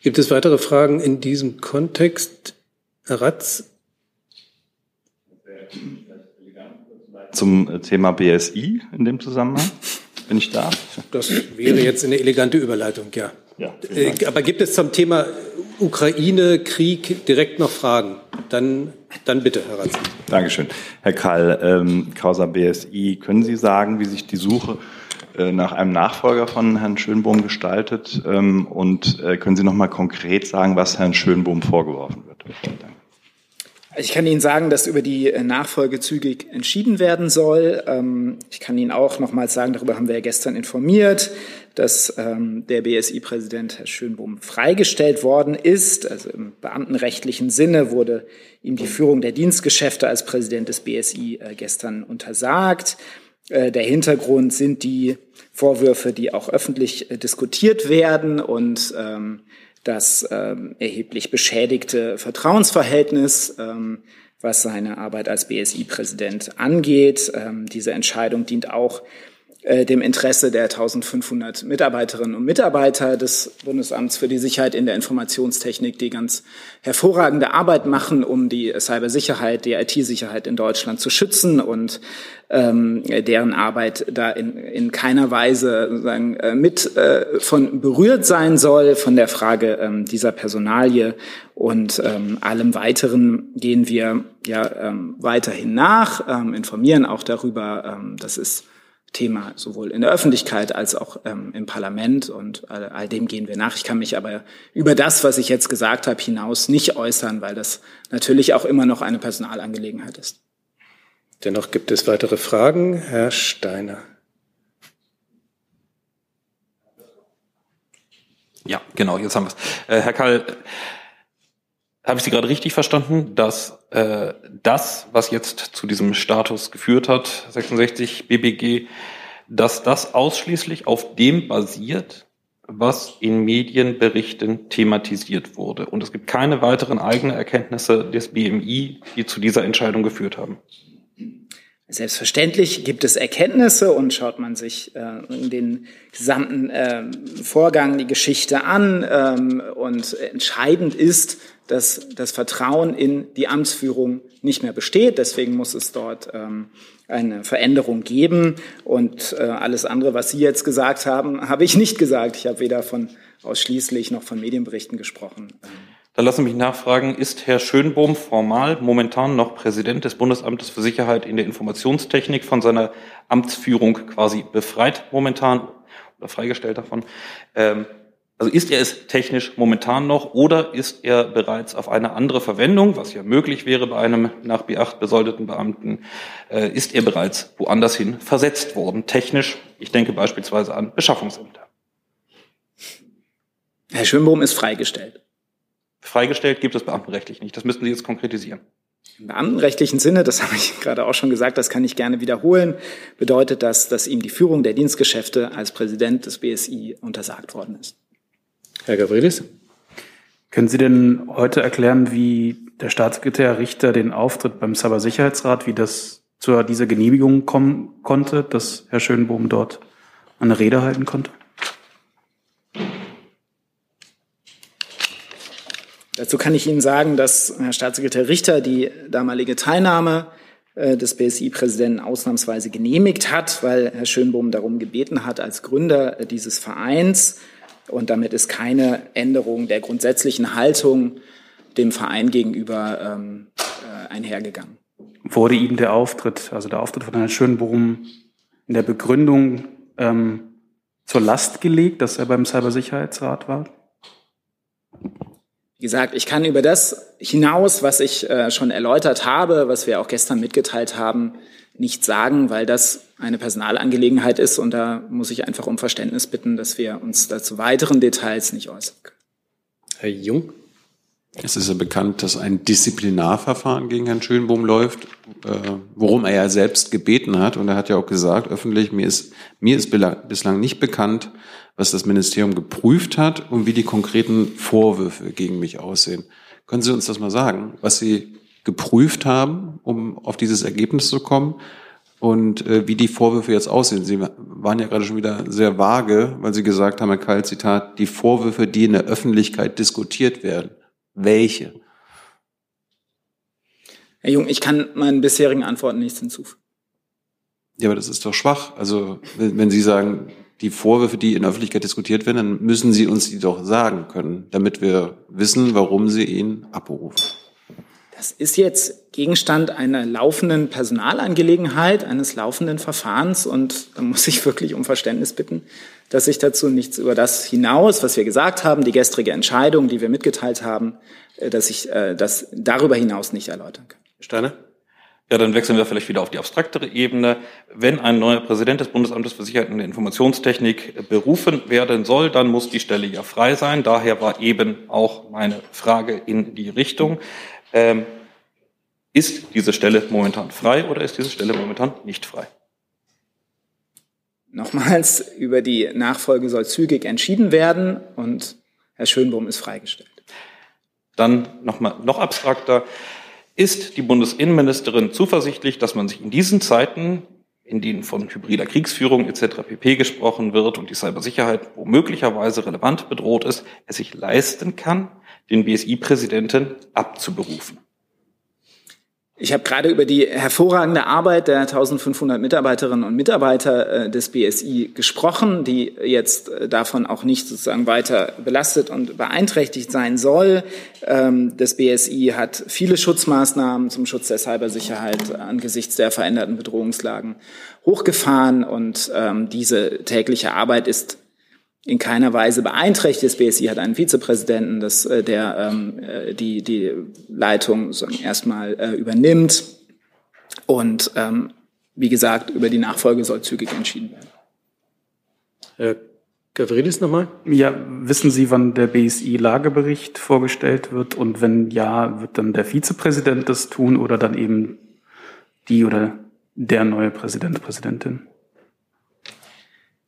Gibt es weitere Fragen in diesem Kontext? Herr Ratz? Zum äh, Thema BSI in dem Zusammenhang? Bin ich da? Das wäre jetzt eine elegante Überleitung, ja. ja äh, Aber gibt es zum Thema Ukraine, Krieg direkt noch Fragen? Dann, dann bitte, Herr Ratz. Dankeschön. Herr Kall, ähm, Causa BSI, können Sie sagen, wie sich die Suche äh, nach einem Nachfolger von Herrn Schönbohm gestaltet? Ähm, und können Sie noch mal konkret sagen, was Herrn Schönbohm vorgeworfen wird? Danke. Also ich kann Ihnen sagen, dass über die äh, Nachfolge zügig entschieden werden soll. Ähm, ich kann Ihnen auch nochmals sagen, darüber haben wir ja gestern informiert, dass ähm, der BSI-Präsident Herr Schönbohm freigestellt worden ist. Also im beamtenrechtlichen Sinne wurde ihm die Führung der Dienstgeschäfte als Präsident des BSI äh, gestern untersagt. Äh, der Hintergrund sind die Vorwürfe, die auch öffentlich diskutiert werden und ähm, das ähm, erheblich beschädigte Vertrauensverhältnis ähm, was seine Arbeit als BSI-Präsident angeht. Ähm, diese Entscheidung dient auch äh, dem Interesse der 1500 Mitarbeiterinnen und Mitarbeiter des Bundesamts für die Sicherheit in der Informationstechnik, die ganz hervorragende Arbeit machen, um die Cybersicherheit, die IT-Sicherheit in Deutschland zu schützen und ähm, deren Arbeit da in, in keiner Weise sozusagen, äh, mit äh, von berührt sein soll von der Frage ähm, dieser Personalie. Und ähm, allem Weiteren gehen wir ja ähm, weiterhin nach, ähm, informieren auch darüber, ähm, das ist Thema sowohl in der Öffentlichkeit als auch ähm, im Parlament und all, all dem gehen wir nach. Ich kann mich aber über das, was ich jetzt gesagt habe, hinaus nicht äußern, weil das natürlich auch immer noch eine Personalangelegenheit ist. Dennoch gibt es weitere Fragen. Herr Steiner. Ja, genau, jetzt haben wir es. Äh, Herr Kall, habe ich Sie gerade richtig verstanden, dass äh, das, was jetzt zu diesem Status geführt hat, 66 BBG, dass das ausschließlich auf dem basiert, was in Medienberichten thematisiert wurde. Und es gibt keine weiteren eigenen Erkenntnisse des BMI, die zu dieser Entscheidung geführt haben. Selbstverständlich gibt es Erkenntnisse und schaut man sich äh, den gesamten äh, Vorgang, die Geschichte an ähm, und entscheidend ist, dass das Vertrauen in die Amtsführung nicht mehr besteht. Deswegen muss es dort ähm, eine Veränderung geben. Und äh, alles andere, was Sie jetzt gesagt haben, habe ich nicht gesagt. Ich habe weder von ausschließlich noch von Medienberichten gesprochen. Dann lassen Sie mich nachfragen, ist Herr Schönbohm formal momentan noch Präsident des Bundesamtes für Sicherheit in der Informationstechnik von seiner Amtsführung quasi befreit momentan oder freigestellt davon? Ähm, also ist er es technisch momentan noch oder ist er bereits auf eine andere Verwendung, was ja möglich wäre bei einem nach B8 besoldeten Beamten, äh, ist er bereits woanders hin versetzt worden, technisch. Ich denke beispielsweise an Beschaffungsämter. Herr Schönbohm ist freigestellt. Freigestellt gibt es beamtenrechtlich nicht. Das müssten Sie jetzt konkretisieren. Im beamtenrechtlichen Sinne, das habe ich gerade auch schon gesagt, das kann ich gerne wiederholen, bedeutet das, dass ihm die Führung der Dienstgeschäfte als Präsident des BSI untersagt worden ist. Herr Gavrilis. Können Sie denn heute erklären, wie der Staatssekretär Richter den Auftritt beim Cybersicherheitsrat, wie das zu dieser Genehmigung kommen konnte, dass Herr Schönbohm dort eine Rede halten konnte? Dazu kann ich Ihnen sagen, dass Herr Staatssekretär Richter die damalige Teilnahme äh, des BSI-Präsidenten ausnahmsweise genehmigt hat, weil Herr Schönbohm darum gebeten hat, als Gründer dieses Vereins und damit ist keine Änderung der grundsätzlichen Haltung dem Verein gegenüber ähm, äh, einhergegangen. Wurde ihm der Auftritt, also der Auftritt von Herrn Schönbohm in der Begründung ähm, zur Last gelegt, dass er beim Cybersicherheitsrat war? Wie gesagt, ich kann über das hinaus, was ich äh, schon erläutert habe, was wir auch gestern mitgeteilt haben, nicht sagen, weil das eine Personalangelegenheit ist und da muss ich einfach um Verständnis bitten, dass wir uns dazu weiteren Details nicht äußern können. Herr Jung? Es ist ja bekannt, dass ein Disziplinarverfahren gegen Herrn Schönbohm läuft, äh, worum er ja selbst gebeten hat. Und er hat ja auch gesagt, öffentlich, mir ist, mir ist bislang nicht bekannt, was das Ministerium geprüft hat und wie die konkreten Vorwürfe gegen mich aussehen. Können Sie uns das mal sagen, was Sie geprüft haben, um auf dieses Ergebnis zu kommen? und äh, wie die Vorwürfe jetzt aussehen. Sie waren ja gerade schon wieder sehr vage, weil Sie gesagt haben, Herr Keil, Zitat, die Vorwürfe, die in der Öffentlichkeit diskutiert werden. Welche? Herr Jung, ich kann meinen bisherigen Antworten nichts hinzufügen. Ja, aber das ist doch schwach. Also wenn Sie sagen, die Vorwürfe, die in der Öffentlichkeit diskutiert werden, dann müssen Sie uns die doch sagen können, damit wir wissen, warum Sie ihn abberufen. Das ist jetzt Gegenstand einer laufenden Personalangelegenheit, eines laufenden Verfahrens und da muss ich wirklich um Verständnis bitten, dass ich dazu nichts über das hinaus, was wir gesagt haben, die gestrige Entscheidung, die wir mitgeteilt haben, äh, dass ich äh, das darüber hinaus nicht erläutern kann. Steiner? Ja, dann wechseln wir vielleicht wieder auf die abstraktere Ebene. Wenn ein neuer Präsident des Bundesamtes für Sicherheit und Informationstechnik berufen werden soll, dann muss die Stelle ja frei sein. Daher war eben auch meine Frage in die Richtung. Ähm, ist diese Stelle momentan frei oder ist diese Stelle momentan nicht frei? Nochmals, über die Nachfolge soll zügig entschieden werden und Herr Schönbohm ist freigestellt. Dann nochmal noch abstrakter. Ist die Bundesinnenministerin zuversichtlich, dass man sich in diesen Zeiten, in denen von hybrider Kriegsführung etc. pp. gesprochen wird und die Cybersicherheit womöglicherweise relevant bedroht ist, es sich leisten kann, den BSI-Präsidenten abzuberufen? Ich habe gerade über die hervorragende Arbeit der 1500 Mitarbeiterinnen und Mitarbeiter äh, des BSI gesprochen, die jetzt äh, davon auch nicht sozusagen weiter belastet und beeinträchtigt sein soll. Ähm, das BSI hat viele Schutzmaßnahmen zum Schutz der Cybersicherheit angesichts der veränderten Bedrohungslagen hochgefahren und ähm, diese tägliche Arbeit ist in keiner Weise beeinträchtigt. Das BSI hat einen Vizepräsidenten, das, äh, der ähm, äh, die, die Leitung erstmal äh, übernimmt. Und ähm, wie gesagt, über die Nachfolge soll zügig entschieden werden. Herr Gavridis nochmal? Ja, wissen Sie, wann der BSI-Lagebericht vorgestellt wird? Und wenn ja, wird dann der Vizepräsident das tun oder dann eben die oder der neue Präsident, Präsidentin?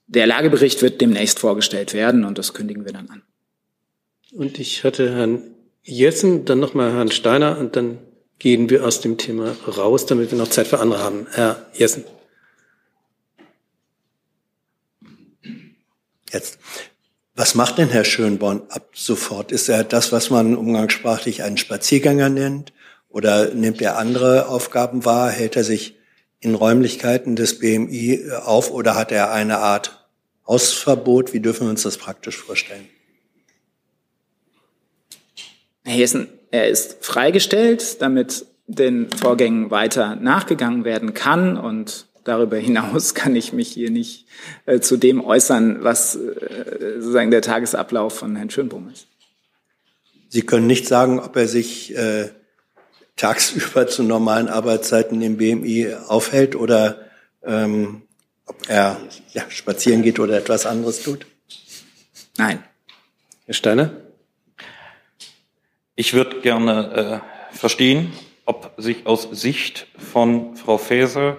Der Lagebericht wird demnächst vorgestellt werden und das kündigen wir dann an. Und ich hatte Herrn Jessen, dann nochmal Herrn Steiner und dann gehen wir aus dem Thema raus, damit wir noch Zeit für andere haben. Herr Jessen. Jetzt. Was macht denn Herr Schönborn ab sofort? Ist er das, was man umgangssprachlich einen Spaziergänger nennt? Oder nimmt er andere Aufgaben wahr? Hält er sich in Räumlichkeiten des BMI auf oder hat er eine Art Hausverbot? Wie dürfen wir uns das praktisch vorstellen? Herr Hessen, er ist freigestellt, damit den Vorgängen weiter nachgegangen werden kann und darüber hinaus kann ich mich hier nicht äh, zu dem äußern, was äh, sozusagen der Tagesablauf von Herrn Schönbrunn ist. Sie können nicht sagen, ob er sich äh, tagsüber zu normalen Arbeitszeiten im BMI aufhält oder ähm, ob er ja, spazieren geht oder etwas anderes tut? Nein. Herr Steiner? Ich würde gerne äh, verstehen, ob sich aus Sicht von Frau Faeser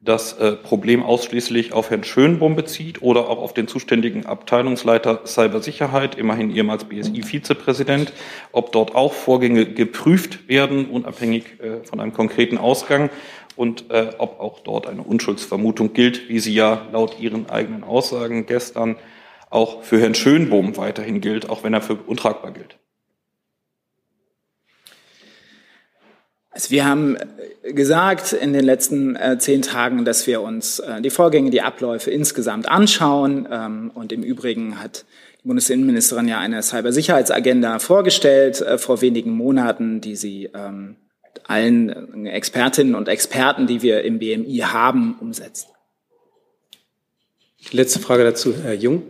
das äh, Problem ausschließlich auf Herrn Schönbohm bezieht oder auch auf den zuständigen Abteilungsleiter Cybersicherheit, immerhin ehemals BSI-Vizepräsident, ob dort auch Vorgänge geprüft werden, unabhängig äh, von einem konkreten Ausgang und äh, ob auch dort eine Unschuldsvermutung gilt, wie sie ja laut Ihren eigenen Aussagen gestern auch für Herrn Schönbohm weiterhin gilt, auch wenn er für untragbar gilt. Also wir haben äh, gesagt in den letzten äh, zehn Tagen, dass wir uns äh, die Vorgänge, die Abläufe insgesamt anschauen. Ähm, und im Übrigen hat die Bundesinnenministerin ja eine Cybersicherheitsagenda vorgestellt äh, vor wenigen Monaten, die sie ähm, allen Expertinnen und Experten, die wir im BMI haben, umsetzt. Letzte Frage dazu, Herr Jung.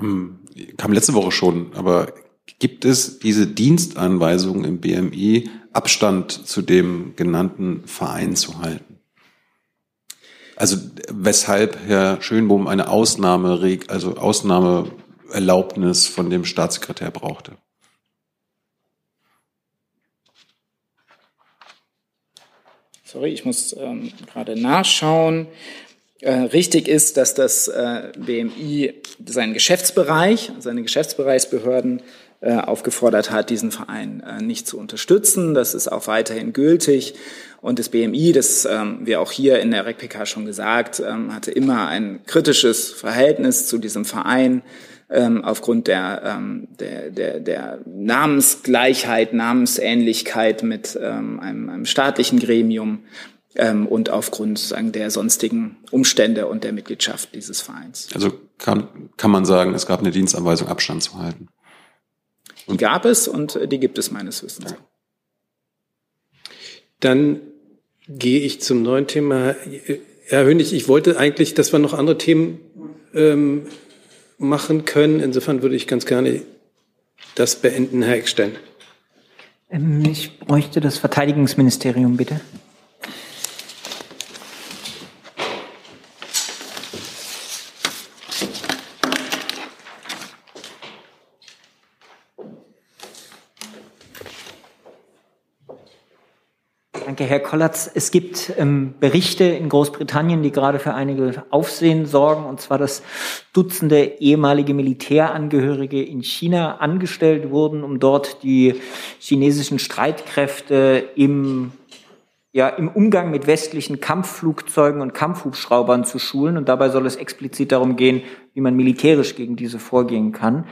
Ähm, kam letzte Woche schon, aber gibt es diese Dienstanweisung im BMI, Abstand zu dem genannten Verein zu halten? Also weshalb Herr Schönbohm eine Ausnahme, also Ausnahmeerlaubnis von dem Staatssekretär brauchte? Sorry, ich muss ähm, gerade nachschauen. Äh, richtig ist, dass das äh, BMI seinen Geschäftsbereich, seine Geschäftsbereichsbehörden aufgefordert hat, diesen Verein äh, nicht zu unterstützen. Das ist auch weiterhin gültig. Und das BMI, das ähm, wir auch hier in der RECPK schon gesagt, ähm, hatte immer ein kritisches Verhältnis zu diesem Verein ähm, aufgrund der, der, der, der Namensgleichheit, Namensähnlichkeit mit einem, einem staatlichen Gremium und aufgrund sagen, der sonstigen Umstände und der Mitgliedschaft dieses Vereins. Also kann, kann man sagen, es gab eine Dienstanweisung, Abstand zu halten. Die gab es und die gibt es meines Wissens. Dann gehe ich zum neuen Thema. Herr Hönig, ich wollte eigentlich, dass wir noch andere Themen ähm, machen können. Insofern würde ich ganz gerne das beenden, Herr Eckstein. Ähm, ich bräuchte das Verteidigungsministerium, bitte. Danke, Herr Kollatz. Es gibt ähm, Berichte in Großbritannien, die gerade für einige Aufsehen sorgen, und zwar, dass Dutzende ehemalige Militärangehörige in China angestellt wurden, um dort die chinesischen Streitkräfte im ja, im Umgang mit westlichen Kampfflugzeugen und Kampfhubschraubern zu schulen. Und dabei soll es explizit darum gehen, wie man militärisch gegen diese vorgehen kann.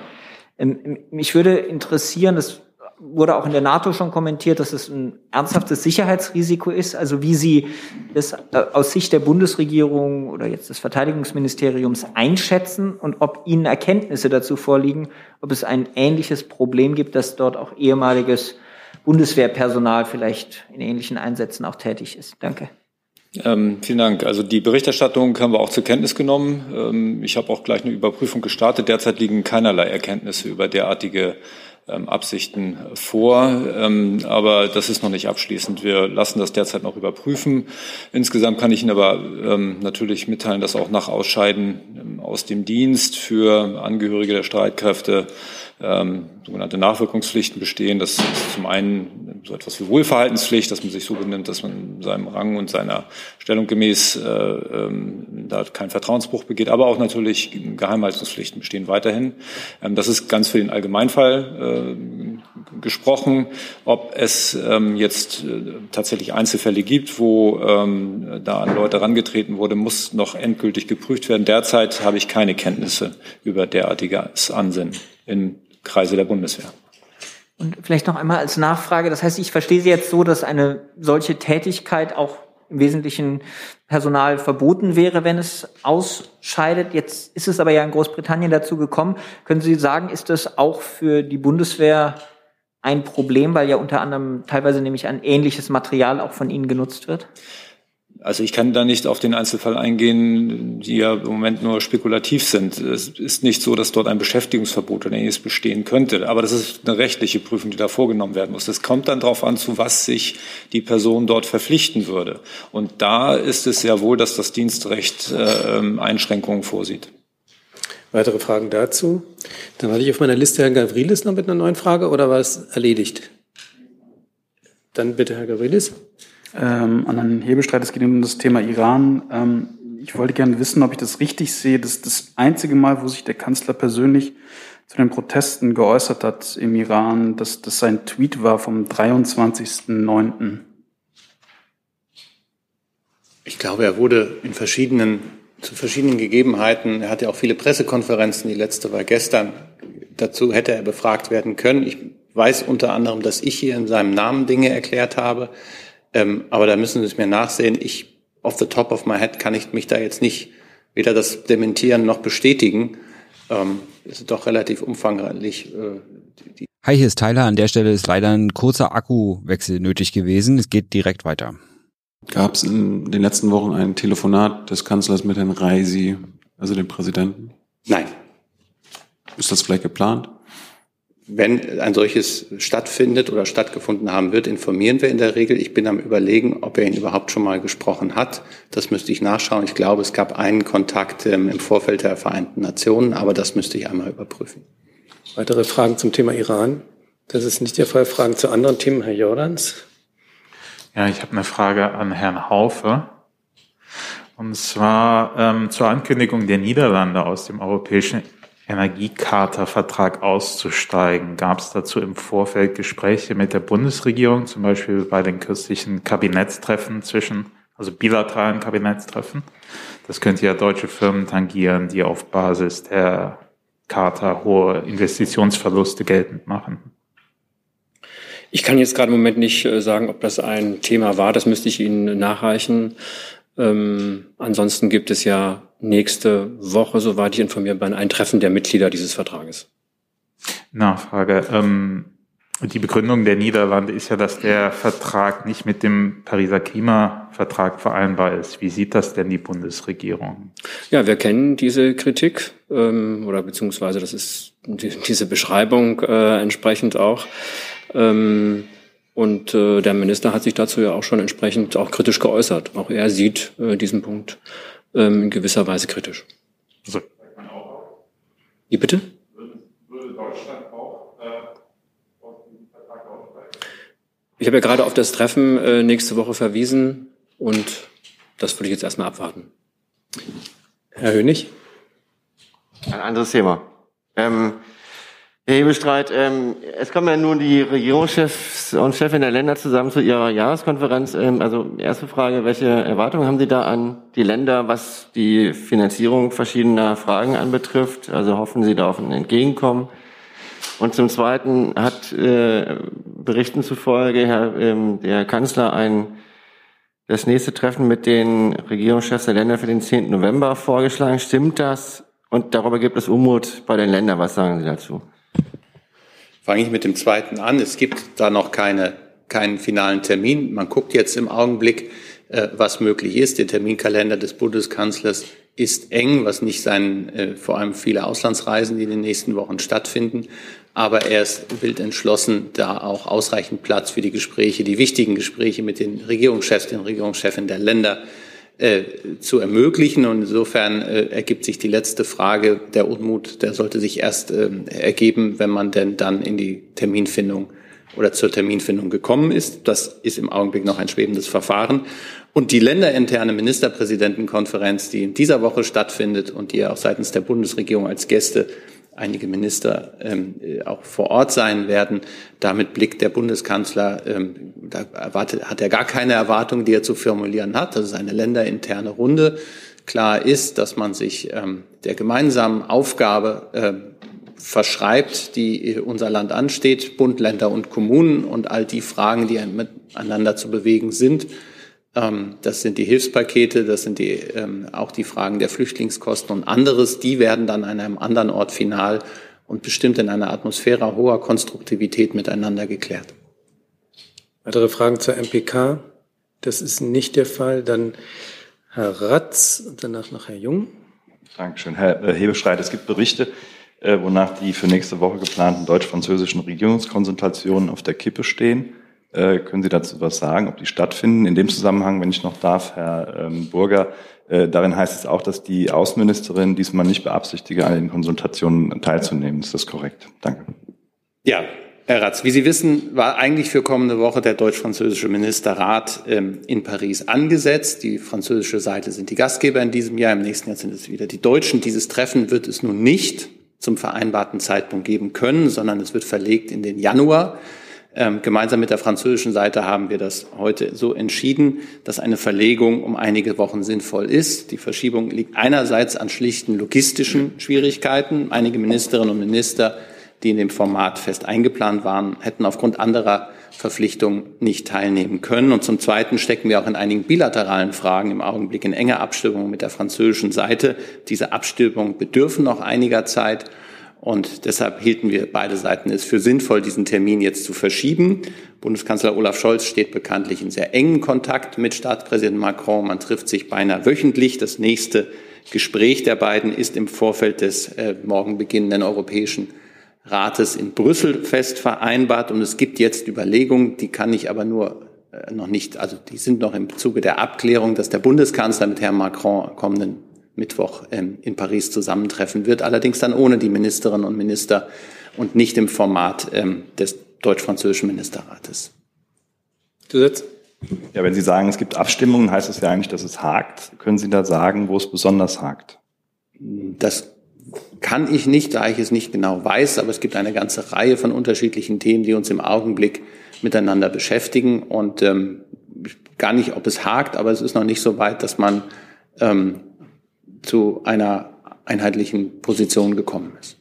Ähm, mich würde interessieren, das wurde auch in der NATO schon kommentiert, dass es ein ernsthaftes Sicherheitsrisiko ist. Also wie Sie das äh, aus Sicht der Bundesregierung oder jetzt des Verteidigungsministeriums einschätzen und ob Ihnen Erkenntnisse dazu vorliegen, ob es ein ähnliches Problem gibt, dass dort auch ehemaliges Bundeswehrpersonal vielleicht in ähnlichen Einsätzen auch tätig ist. Danke. Ähm, vielen Dank. Also die Berichterstattung haben wir auch zur Kenntnis genommen. Ähm, ich habe auch gleich eine Überprüfung gestartet. Derzeit liegen keinerlei Erkenntnisse über derartige Absichten vor. Ähm, aber das ist noch nicht abschließend. Wir lassen das derzeit noch überprüfen. Insgesamt kann ich Ihnen aber ähm, natürlich mitteilen, dass auch nach Ausscheiden aus dem Dienst für Angehörige der Streitkräfte ähm, sogenannte Nachwirkungspflichten bestehen. Das ist zum einen so etwas wie Wohlverhaltenspflicht, dass man sich so benimmt, dass man seinem Rang und seiner Stellung gemäß äh, ähm, da keinen Vertrauensbruch begeht, aber auch natürlich Geheimhaltungspflichten bestehen weiterhin. Ähm, das ist ganz für den Allgemeinfall äh, gesprochen. Ob es ähm, jetzt äh, tatsächlich Einzelfälle gibt, wo ähm, da an Leute herangetreten wurde, muss noch endgültig geprüft werden. Derzeit habe ich keine Kenntnisse über derartiges Ansinnen im Kreise der Bundeswehr. Und vielleicht noch einmal als Nachfrage, das heißt, ich verstehe Sie jetzt so, dass eine solche Tätigkeit auch im Wesentlichen Personal verboten wäre, wenn es ausscheidet. Jetzt ist es aber ja in Großbritannien dazu gekommen. Können Sie sagen, ist das auch für die Bundeswehr ein Problem, weil ja unter anderem teilweise nämlich ein ähnliches Material auch von Ihnen genutzt wird? Also ich kann da nicht auf den Einzelfall eingehen, die ja im Moment nur spekulativ sind. Es ist nicht so, dass dort ein Beschäftigungsverbot oder ähnliches bestehen könnte. Aber das ist eine rechtliche Prüfung, die da vorgenommen werden muss. Es kommt dann darauf an, zu was sich die Person dort verpflichten würde. Und da ist es sehr wohl, dass das Dienstrecht äh, Einschränkungen vorsieht. Weitere Fragen dazu? Dann hatte ich auf meiner Liste Herrn Gavrilis noch mit einer neuen Frage oder war es erledigt? Dann bitte Herr Gavrilis ähm, an Herrn Hebestreit. Es geht um das Thema Iran. Ähm, ich wollte gerne wissen, ob ich das richtig sehe. Das ist das einzige Mal, wo sich der Kanzler persönlich zu den Protesten geäußert hat im Iran, dass das sein Tweet war vom 23.09. Ich glaube, er wurde in verschiedenen, zu verschiedenen Gegebenheiten, er hatte auch viele Pressekonferenzen, die letzte war gestern, dazu hätte er befragt werden können. Ich weiß unter anderem, dass ich hier in seinem Namen Dinge erklärt habe. Ähm, aber da müssen Sie es mir nachsehen. Ich, off the top of my head, kann ich mich da jetzt nicht weder das dementieren noch bestätigen. Ähm, ist doch relativ umfangreich. Äh, die Hi, hier ist Tyler. An der Stelle ist leider ein kurzer Akkuwechsel nötig gewesen. Es geht direkt weiter. Gab es in den letzten Wochen ein Telefonat des Kanzlers mit Herrn Reisi, also dem Präsidenten? Nein. Ist das vielleicht geplant? Wenn ein solches stattfindet oder stattgefunden haben wird, informieren wir in der Regel. Ich bin am Überlegen, ob er ihn überhaupt schon mal gesprochen hat. Das müsste ich nachschauen. Ich glaube, es gab einen Kontakt ähm, im Vorfeld der Vereinten Nationen, aber das müsste ich einmal überprüfen. Weitere Fragen zum Thema Iran? Das ist nicht der Fall. Fragen zu anderen Themen, Herr Jordans? Ja, ich habe eine Frage an Herrn Haufe. Und zwar ähm, zur Ankündigung der Niederlande aus dem Europäischen Energiecharta-Vertrag auszusteigen. Gab es dazu im Vorfeld Gespräche mit der Bundesregierung, zum Beispiel bei den kürzlichen Kabinettstreffen zwischen, also bilateralen Kabinettstreffen? Das könnte ja deutsche Firmen tangieren, die auf Basis der Charta hohe Investitionsverluste geltend machen. Ich kann jetzt gerade im Moment nicht äh, sagen, ob das ein Thema war. Das müsste ich Ihnen nachreichen. Ähm, ansonsten gibt es ja nächste Woche, soweit ich informiert bin, ein Treffen der Mitglieder dieses Vertrages. Nachfrage. Ähm, die Begründung der Niederlande ist ja, dass der Vertrag nicht mit dem Pariser Klimavertrag vereinbar ist. Wie sieht das denn die Bundesregierung? Ja, wir kennen diese Kritik ähm, oder beziehungsweise das ist die, diese Beschreibung äh, entsprechend auch. Ähm, und äh, der Minister hat sich dazu ja auch schon entsprechend auch kritisch geäußert. Auch er sieht äh, diesen Punkt ähm, in gewisser Weise kritisch. Also. Wie bitte? Ich habe ja gerade auf das Treffen äh, nächste Woche verwiesen und das würde ich jetzt erstmal abwarten. Herr Hönig? Ein anderes Thema. Ähm, Herr Hebestreit, ähm, es kommen ja nun die Regierungschefs und Chefin der Länder zusammen zu ihrer Jahreskonferenz. Ähm, also erste Frage, welche Erwartungen haben Sie da an die Länder, was die Finanzierung verschiedener Fragen anbetrifft? Also hoffen Sie da auf ein Entgegenkommen? Und zum Zweiten hat äh, Berichten zufolge Herr, ähm, der Kanzler ein das nächste Treffen mit den Regierungschefs der Länder für den 10. November vorgeschlagen. Stimmt das? Und darüber gibt es Unmut bei den Ländern. Was sagen Sie dazu? Fange ich mit dem zweiten an. Es gibt da noch keine, keinen finalen Termin. Man guckt jetzt im Augenblick, äh, was möglich ist. Der Terminkalender des Bundeskanzlers ist eng, was nicht sein, äh, vor allem viele Auslandsreisen, die in den nächsten Wochen stattfinden. Aber er ist wild entschlossen, da auch ausreichend Platz für die Gespräche, die wichtigen Gespräche mit den Regierungschefs, den Regierungschefen der Länder äh, zu ermöglichen. Und insofern äh, ergibt sich die letzte Frage, der Unmut, der sollte sich erst äh, ergeben, wenn man denn dann in die Terminfindung oder zur Terminfindung gekommen ist. Das ist im Augenblick noch ein schwebendes Verfahren. Und die länderinterne Ministerpräsidentenkonferenz, die in dieser Woche stattfindet und die auch seitens der Bundesregierung als Gäste einige Minister ähm, äh, auch vor Ort sein werden. Damit blickt der Bundeskanzler, ähm, da erwartet, hat er gar keine Erwartungen, die er zu formulieren hat. Das ist eine länderinterne Runde. Klar ist, dass man sich ähm, der gemeinsamen Aufgabe äh, verschreibt, die unser Land ansteht, Bund, Länder und Kommunen und all die Fragen, die miteinander zu bewegen sind, das sind die Hilfspakete, das sind die, ähm, auch die Fragen der Flüchtlingskosten und anderes. Die werden dann an einem anderen Ort final und bestimmt in einer Atmosphäre hoher Konstruktivität miteinander geklärt. Weitere Fragen zur MPK? Das ist nicht der Fall. Dann Herr Ratz und danach noch Herr Jung. Dankeschön. Herr äh, Hebestreit, es gibt Berichte, äh, wonach die für nächste Woche geplanten deutsch-französischen Regierungskonsultationen auf der Kippe stehen. Äh, können Sie dazu was sagen, ob die stattfinden? In dem Zusammenhang, wenn ich noch darf, Herr ähm, Burger, äh, darin heißt es auch, dass die Außenministerin diesmal nicht beabsichtige, an den Konsultationen teilzunehmen. Ist das korrekt? Danke. Ja, Herr Ratz, wie Sie wissen, war eigentlich für kommende Woche der deutsch-französische Ministerrat ähm, in Paris angesetzt. Die französische Seite sind die Gastgeber in diesem Jahr, im nächsten Jahr sind es wieder die Deutschen. Dieses Treffen wird es nun nicht zum vereinbarten Zeitpunkt geben können, sondern es wird verlegt in den Januar. Ähm, gemeinsam mit der französischen Seite haben wir das heute so entschieden, dass eine Verlegung um einige Wochen sinnvoll ist. Die Verschiebung liegt einerseits an schlichten logistischen Schwierigkeiten. Einige Ministerinnen und Minister, die in dem Format fest eingeplant waren, hätten aufgrund anderer Verpflichtungen nicht teilnehmen können. Und zum Zweiten stecken wir auch in einigen bilateralen Fragen im Augenblick in enger Abstimmung mit der französischen Seite. Diese Abstimmungen bedürfen noch einiger Zeit. Und deshalb hielten wir beide Seiten es für sinnvoll, diesen Termin jetzt zu verschieben. Bundeskanzler Olaf Scholz steht bekanntlich in sehr engen Kontakt mit Staatspräsident Macron. Man trifft sich beinahe wöchentlich. Das nächste Gespräch der beiden ist im Vorfeld des äh, morgen beginnenden Europäischen Rates in Brüssel fest vereinbart. Und es gibt jetzt Überlegungen, die kann ich aber nur äh, noch nicht, also die sind noch im Zuge der Abklärung, dass der Bundeskanzler mit Herrn Macron kommenden Mittwoch ähm, in Paris zusammentreffen wird, allerdings dann ohne die Ministerinnen und Minister und nicht im Format ähm, des deutsch-französischen Ministerrates. Zusatz? Ja, wenn Sie sagen, es gibt Abstimmungen, heißt das ja eigentlich, dass es hakt. Können Sie da sagen, wo es besonders hakt? Das kann ich nicht, da ich es nicht genau weiß, aber es gibt eine ganze Reihe von unterschiedlichen Themen, die uns im Augenblick miteinander beschäftigen und ähm, gar nicht, ob es hakt, aber es ist noch nicht so weit, dass man ähm, zu einer einheitlichen Position gekommen ist.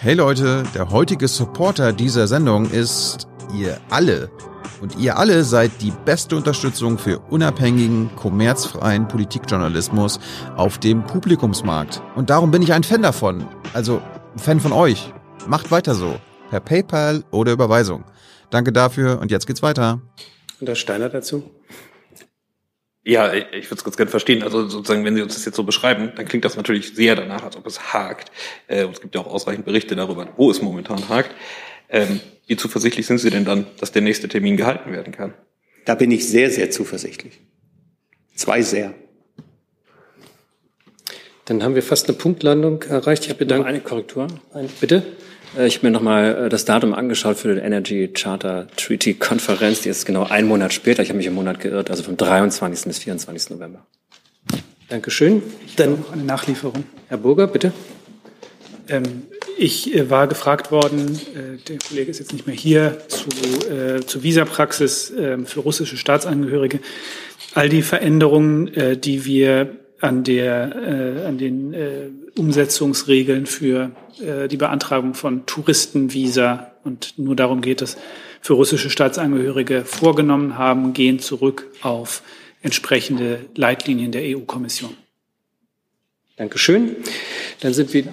Hey Leute, der heutige Supporter dieser Sendung ist ihr alle. Und ihr alle seid die beste Unterstützung für unabhängigen, kommerzfreien Politikjournalismus auf dem Publikumsmarkt. Und darum bin ich ein Fan davon. Also ein Fan von euch. Macht weiter so. Per PayPal oder Überweisung. Danke dafür und jetzt geht's weiter. Und der Steiner dazu? Ja, ich würde es ganz gerne verstehen. Also sozusagen, wenn Sie uns das jetzt so beschreiben, dann klingt das natürlich sehr danach, als ob es hakt. Äh, und es gibt ja auch ausreichend Berichte darüber, wo es momentan hakt. Ähm, wie zuversichtlich sind Sie denn dann, dass der nächste Termin gehalten werden kann? Da bin ich sehr, sehr zuversichtlich. Zwei sehr. Dann haben wir fast eine Punktlandung erreicht. Ich bedanke eine Korrektur. Ein, bitte. Äh, ich habe mir nochmal äh, das Datum angeschaut für die Energy Charter Treaty Konferenz. Die ist genau einen Monat später. Ich habe mich im Monat geirrt, also vom 23. bis 24. November. Dankeschön. Dann eine Nachlieferung. Herr Burger, bitte. Ähm, ich äh, war gefragt worden, äh, der Kollege ist jetzt nicht mehr hier, zu, äh, zur Visapraxis äh, für russische Staatsangehörige. All die Veränderungen, äh, die wir an, der, äh, an den äh, Umsetzungsregeln für äh, die Beantragung von Touristenvisa und nur darum geht es, für russische Staatsangehörige vorgenommen haben, gehen zurück auf entsprechende Leitlinien der EU-Kommission. Dankeschön. Dann sind wir.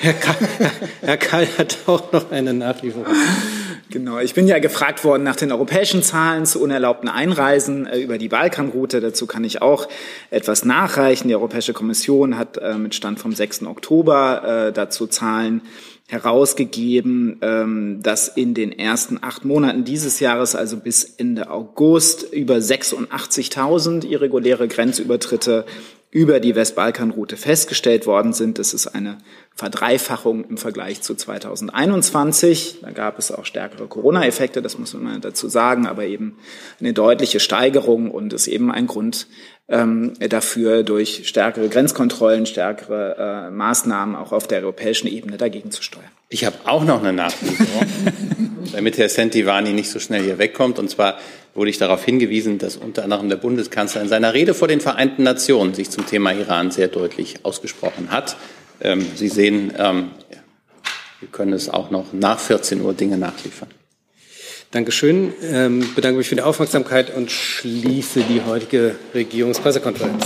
Herr Kall, Herr Kall hat auch noch eine Nachlieferung. Genau, ich bin ja gefragt worden nach den europäischen Zahlen zu unerlaubten Einreisen äh, über die Balkanroute. Dazu kann ich auch etwas nachreichen. Die Europäische Kommission hat äh, mit Stand vom 6. Oktober äh, dazu Zahlen herausgegeben, ähm, dass in den ersten acht Monaten dieses Jahres, also bis Ende August, über 86.000 irreguläre Grenzübertritte über die Westbalkanroute festgestellt worden sind. Das ist eine Verdreifachung im Vergleich zu 2021. Da gab es auch stärkere Corona-Effekte, das muss man dazu sagen, aber eben eine deutliche Steigerung und ist eben ein Grund ähm, dafür, durch stärkere Grenzkontrollen, stärkere äh, Maßnahmen auch auf der europäischen Ebene dagegen zu steuern. Ich habe auch noch eine Nachlieferung, damit Herr Sentivani nicht so schnell hier wegkommt. Und zwar wurde ich darauf hingewiesen, dass unter anderem der Bundeskanzler in seiner Rede vor den Vereinten Nationen sich zum Thema Iran sehr deutlich ausgesprochen hat. Ähm, Sie sehen, ähm, wir können es auch noch nach 14 Uhr Dinge nachliefern. Dankeschön. Ähm, bedanke mich für die Aufmerksamkeit und schließe die heutige Regierungspressekonferenz.